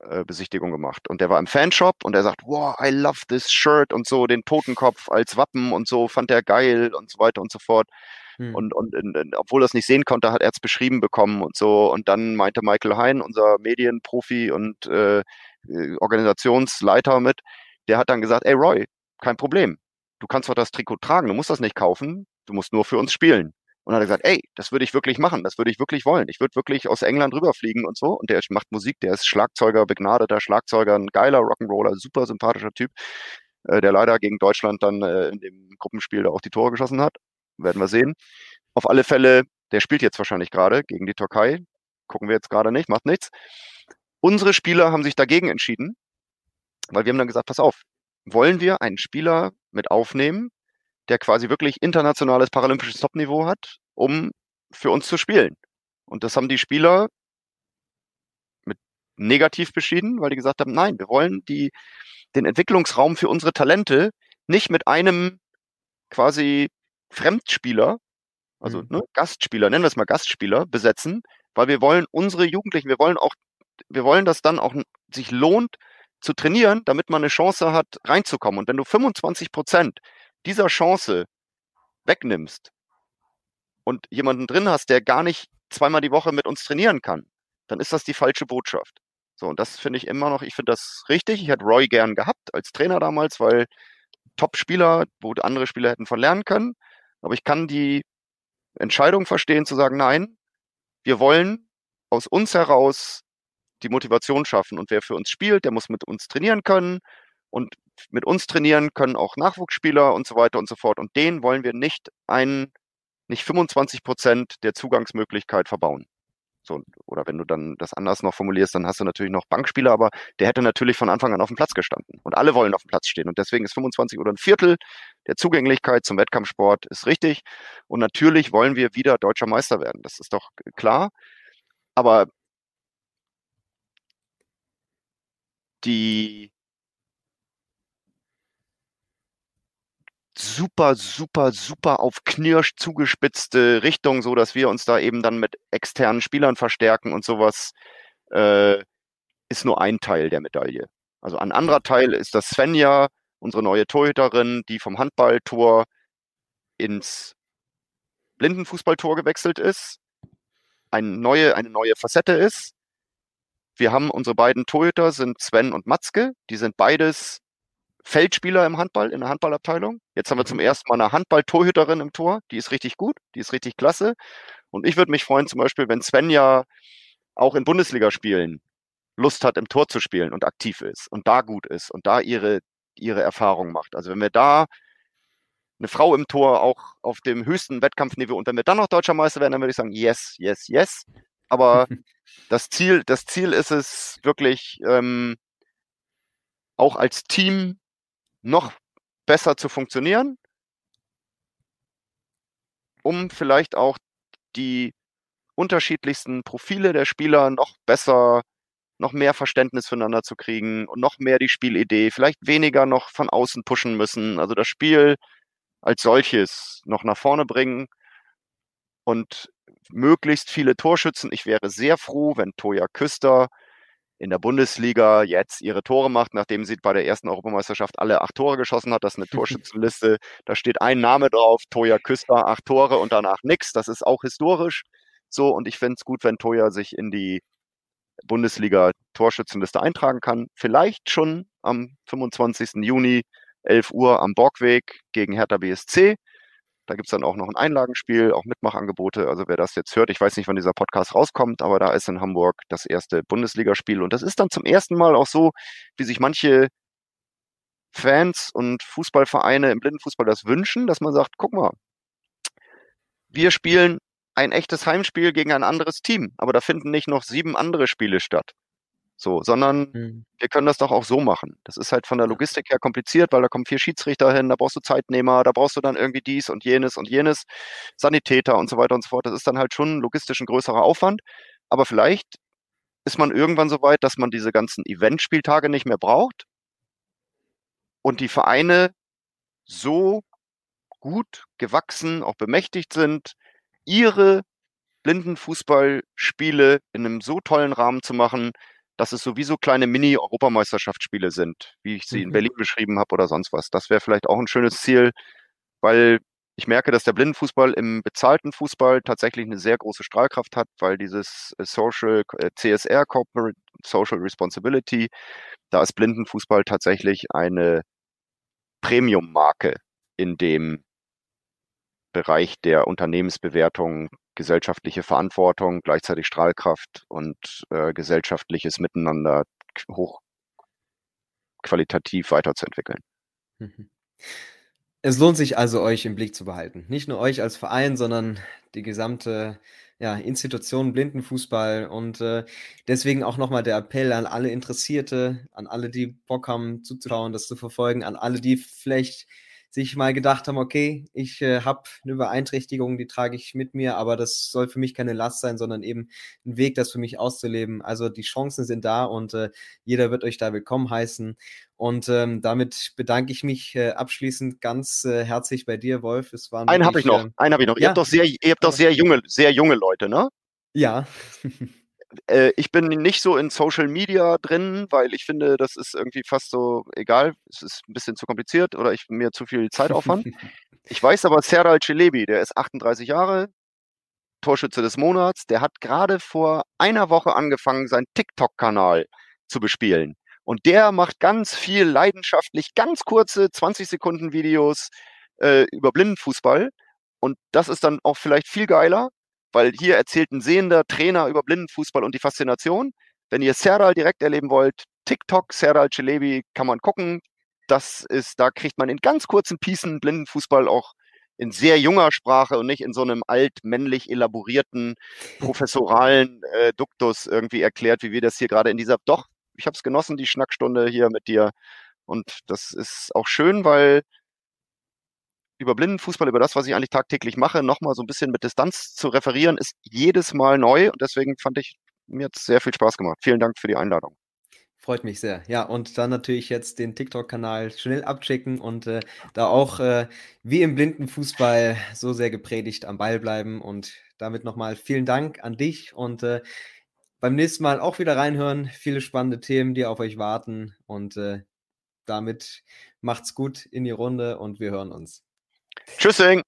äh, gemacht. Und der war im Fanshop und er sagt, wow, I love this shirt und so, den Totenkopf als Wappen und so, fand er geil und so weiter und so fort. Hm. Und, und, und, und obwohl er es nicht sehen konnte, hat er es beschrieben bekommen und so. Und dann meinte Michael Hein, unser Medienprofi und äh, äh, Organisationsleiter mit, der hat dann gesagt, ey Roy, kein Problem. Du kannst doch das Trikot tragen, du musst das nicht kaufen du musst nur für uns spielen. Und dann hat er gesagt, ey, das würde ich wirklich machen, das würde ich wirklich wollen. Ich würde wirklich aus England rüberfliegen und so. Und der macht Musik, der ist Schlagzeuger, begnadeter Schlagzeuger, ein geiler Rock'n'Roller, super sympathischer Typ, äh, der leider gegen Deutschland dann äh, in dem Gruppenspiel da auch die Tore geschossen hat. Werden wir sehen. Auf alle Fälle, der spielt jetzt wahrscheinlich gerade gegen die Türkei. Gucken wir jetzt gerade nicht, macht nichts. Unsere Spieler haben sich dagegen entschieden, weil wir haben dann gesagt, pass auf, wollen wir einen Spieler mit aufnehmen, der quasi wirklich internationales paralympisches Topniveau hat, um für uns zu spielen. Und das haben die Spieler mit negativ beschieden, weil die gesagt haben, nein, wir wollen die, den Entwicklungsraum für unsere Talente nicht mit einem quasi Fremdspieler, also mhm. ne, Gastspieler, nennen wir es mal Gastspieler, besetzen, weil wir wollen unsere Jugendlichen, wir wollen auch, wir wollen, dass dann auch sich lohnt zu trainieren, damit man eine Chance hat, reinzukommen. Und wenn du 25 Prozent dieser Chance wegnimmst und jemanden drin hast, der gar nicht zweimal die Woche mit uns trainieren kann, dann ist das die falsche Botschaft. So, und das finde ich immer noch, ich finde das richtig. Ich hätte Roy gern gehabt als Trainer damals, weil Top-Spieler, wo andere Spieler hätten von lernen können. Aber ich kann die Entscheidung verstehen, zu sagen, nein, wir wollen aus uns heraus die Motivation schaffen. Und wer für uns spielt, der muss mit uns trainieren können. Und mit uns trainieren können auch Nachwuchsspieler und so weiter und so fort. Und denen wollen wir nicht einen, nicht 25 Prozent der Zugangsmöglichkeit verbauen. So, oder wenn du dann das anders noch formulierst, dann hast du natürlich noch Bankspieler, aber der hätte natürlich von Anfang an auf dem Platz gestanden. Und alle wollen auf dem Platz stehen. Und deswegen ist 25 oder ein Viertel der Zugänglichkeit zum Wettkampfsport ist richtig. Und natürlich wollen wir wieder deutscher Meister werden. Das ist doch klar. Aber die super, super, super auf Knirsch zugespitzte Richtung, so dass wir uns da eben dann mit externen Spielern verstärken und sowas, äh, ist nur ein Teil der Medaille. Also ein anderer Teil ist, dass Svenja, unsere neue Torhüterin, die vom Handballtor ins Blindenfußballtor gewechselt ist, eine neue, eine neue Facette ist. Wir haben unsere beiden Torhüter sind Sven und Matzke. Die sind beides Feldspieler im Handball, in der Handballabteilung. Jetzt haben wir zum mhm. ersten Mal eine Handball-Torhüterin im Tor. Die ist richtig gut, die ist richtig klasse. Und ich würde mich freuen, zum Beispiel, wenn Sven ja auch in Bundesligaspielen Lust hat, im Tor zu spielen und aktiv ist und da gut ist und da ihre, ihre Erfahrung macht. Also wenn wir da eine Frau im Tor auch auf dem höchsten Wettkampfniveau und wenn wir dann noch deutscher Meister werden, dann würde ich sagen, yes, yes, yes. Aber das Ziel, das Ziel ist es wirklich, ähm, auch als Team noch besser zu funktionieren, um vielleicht auch die unterschiedlichsten Profile der Spieler noch besser, noch mehr Verständnis füreinander zu kriegen und noch mehr die Spielidee, vielleicht weniger noch von außen pushen müssen, also das Spiel als solches noch nach vorne bringen und möglichst viele Torschützen. Ich wäre sehr froh, wenn Toja Küster in der Bundesliga jetzt ihre Tore macht, nachdem sie bei der ersten Europameisterschaft alle acht Tore geschossen hat. Das ist eine Torschützenliste. Da steht ein Name drauf, Toja Küster, acht Tore und danach nichts. Das ist auch historisch so. Und ich fände es gut, wenn Toja sich in die Bundesliga Torschützenliste eintragen kann. Vielleicht schon am 25. Juni, 11 Uhr am Borgweg gegen Hertha BSC. Da gibt es dann auch noch ein Einlagenspiel, auch Mitmachangebote. Also wer das jetzt hört, ich weiß nicht, wann dieser Podcast rauskommt, aber da ist in Hamburg das erste Bundesligaspiel. Und das ist dann zum ersten Mal auch so, wie sich manche Fans und Fußballvereine im Blindenfußball das wünschen, dass man sagt, guck mal, wir spielen ein echtes Heimspiel gegen ein anderes Team, aber da finden nicht noch sieben andere Spiele statt. So, sondern mhm. wir können das doch auch so machen. Das ist halt von der Logistik her kompliziert, weil da kommen vier Schiedsrichter hin, da brauchst du Zeitnehmer, da brauchst du dann irgendwie dies und jenes und jenes, Sanitäter und so weiter und so fort. Das ist dann halt schon logistisch ein größerer Aufwand. Aber vielleicht ist man irgendwann so weit, dass man diese ganzen Eventspieltage nicht mehr braucht und die Vereine so gut gewachsen, auch bemächtigt sind, ihre Blindenfußballspiele in einem so tollen Rahmen zu machen, dass es sowieso kleine Mini-Europameisterschaftsspiele sind, wie ich sie mhm. in Berlin beschrieben habe oder sonst was. Das wäre vielleicht auch ein schönes Ziel, weil ich merke, dass der Blindenfußball im bezahlten Fußball tatsächlich eine sehr große Strahlkraft hat, weil dieses äh, Social äh, CSR Corporate Social Responsibility, da ist Blindenfußball tatsächlich eine Premium-Marke in dem Bereich der Unternehmensbewertung gesellschaftliche Verantwortung, gleichzeitig Strahlkraft und äh, gesellschaftliches Miteinander hochqualitativ weiterzuentwickeln. Mhm. Es lohnt sich also, euch im Blick zu behalten. Nicht nur euch als Verein, sondern die gesamte ja, Institution Blindenfußball. Und äh, deswegen auch nochmal der Appell an alle Interessierte, an alle, die Bock haben zuzuschauen, das zu verfolgen, an alle, die vielleicht sich mal gedacht haben, okay, ich äh, habe eine Beeinträchtigung, die trage ich mit mir, aber das soll für mich keine Last sein, sondern eben ein Weg, das für mich auszuleben. Also die Chancen sind da und äh, jeder wird euch da willkommen heißen. Und ähm, damit bedanke ich mich äh, abschließend ganz äh, herzlich bei dir, Wolf. Es waren einen habe ich noch, ähm, einen habe ich noch. Ja. Ihr habt doch sehr, ihr habt doch sehr junge, sehr junge Leute, ne? Ja. Äh, ich bin nicht so in Social Media drin, weil ich finde, das ist irgendwie fast so egal. Es ist ein bisschen zu kompliziert oder ich mir zu viel Zeitaufwand. ich weiß aber, Serdal Celebi, der ist 38 Jahre, Torschütze des Monats, der hat gerade vor einer Woche angefangen, seinen TikTok-Kanal zu bespielen. Und der macht ganz viel leidenschaftlich, ganz kurze 20 Sekunden Videos äh, über Blindenfußball. Und das ist dann auch vielleicht viel geiler, weil hier erzählt ein sehender Trainer über Blindenfußball und die Faszination. Wenn ihr Serdal direkt erleben wollt, TikTok, Serdal Celebi, kann man gucken. Das ist, da kriegt man in ganz kurzen Pieces Blindenfußball auch in sehr junger Sprache und nicht in so einem altmännlich elaborierten, professoralen äh, Duktus irgendwie erklärt, wie wir das hier gerade in dieser, doch, ich habe es genossen, die Schnackstunde hier mit dir. Und das ist auch schön, weil über Blindenfußball, über das, was ich eigentlich tagtäglich mache, nochmal so ein bisschen mit Distanz zu referieren, ist jedes Mal neu und deswegen fand ich, mir hat sehr viel Spaß gemacht. Vielen Dank für die Einladung. Freut mich sehr. Ja, und dann natürlich jetzt den TikTok-Kanal schnell abchecken und äh, da auch äh, wie im blinden Fußball so sehr gepredigt am Ball bleiben. Und damit nochmal vielen Dank an dich und äh, beim nächsten Mal auch wieder reinhören. Viele spannende Themen, die auf euch warten. Und äh, damit macht's gut in die Runde und wir hören uns. Tschüssing!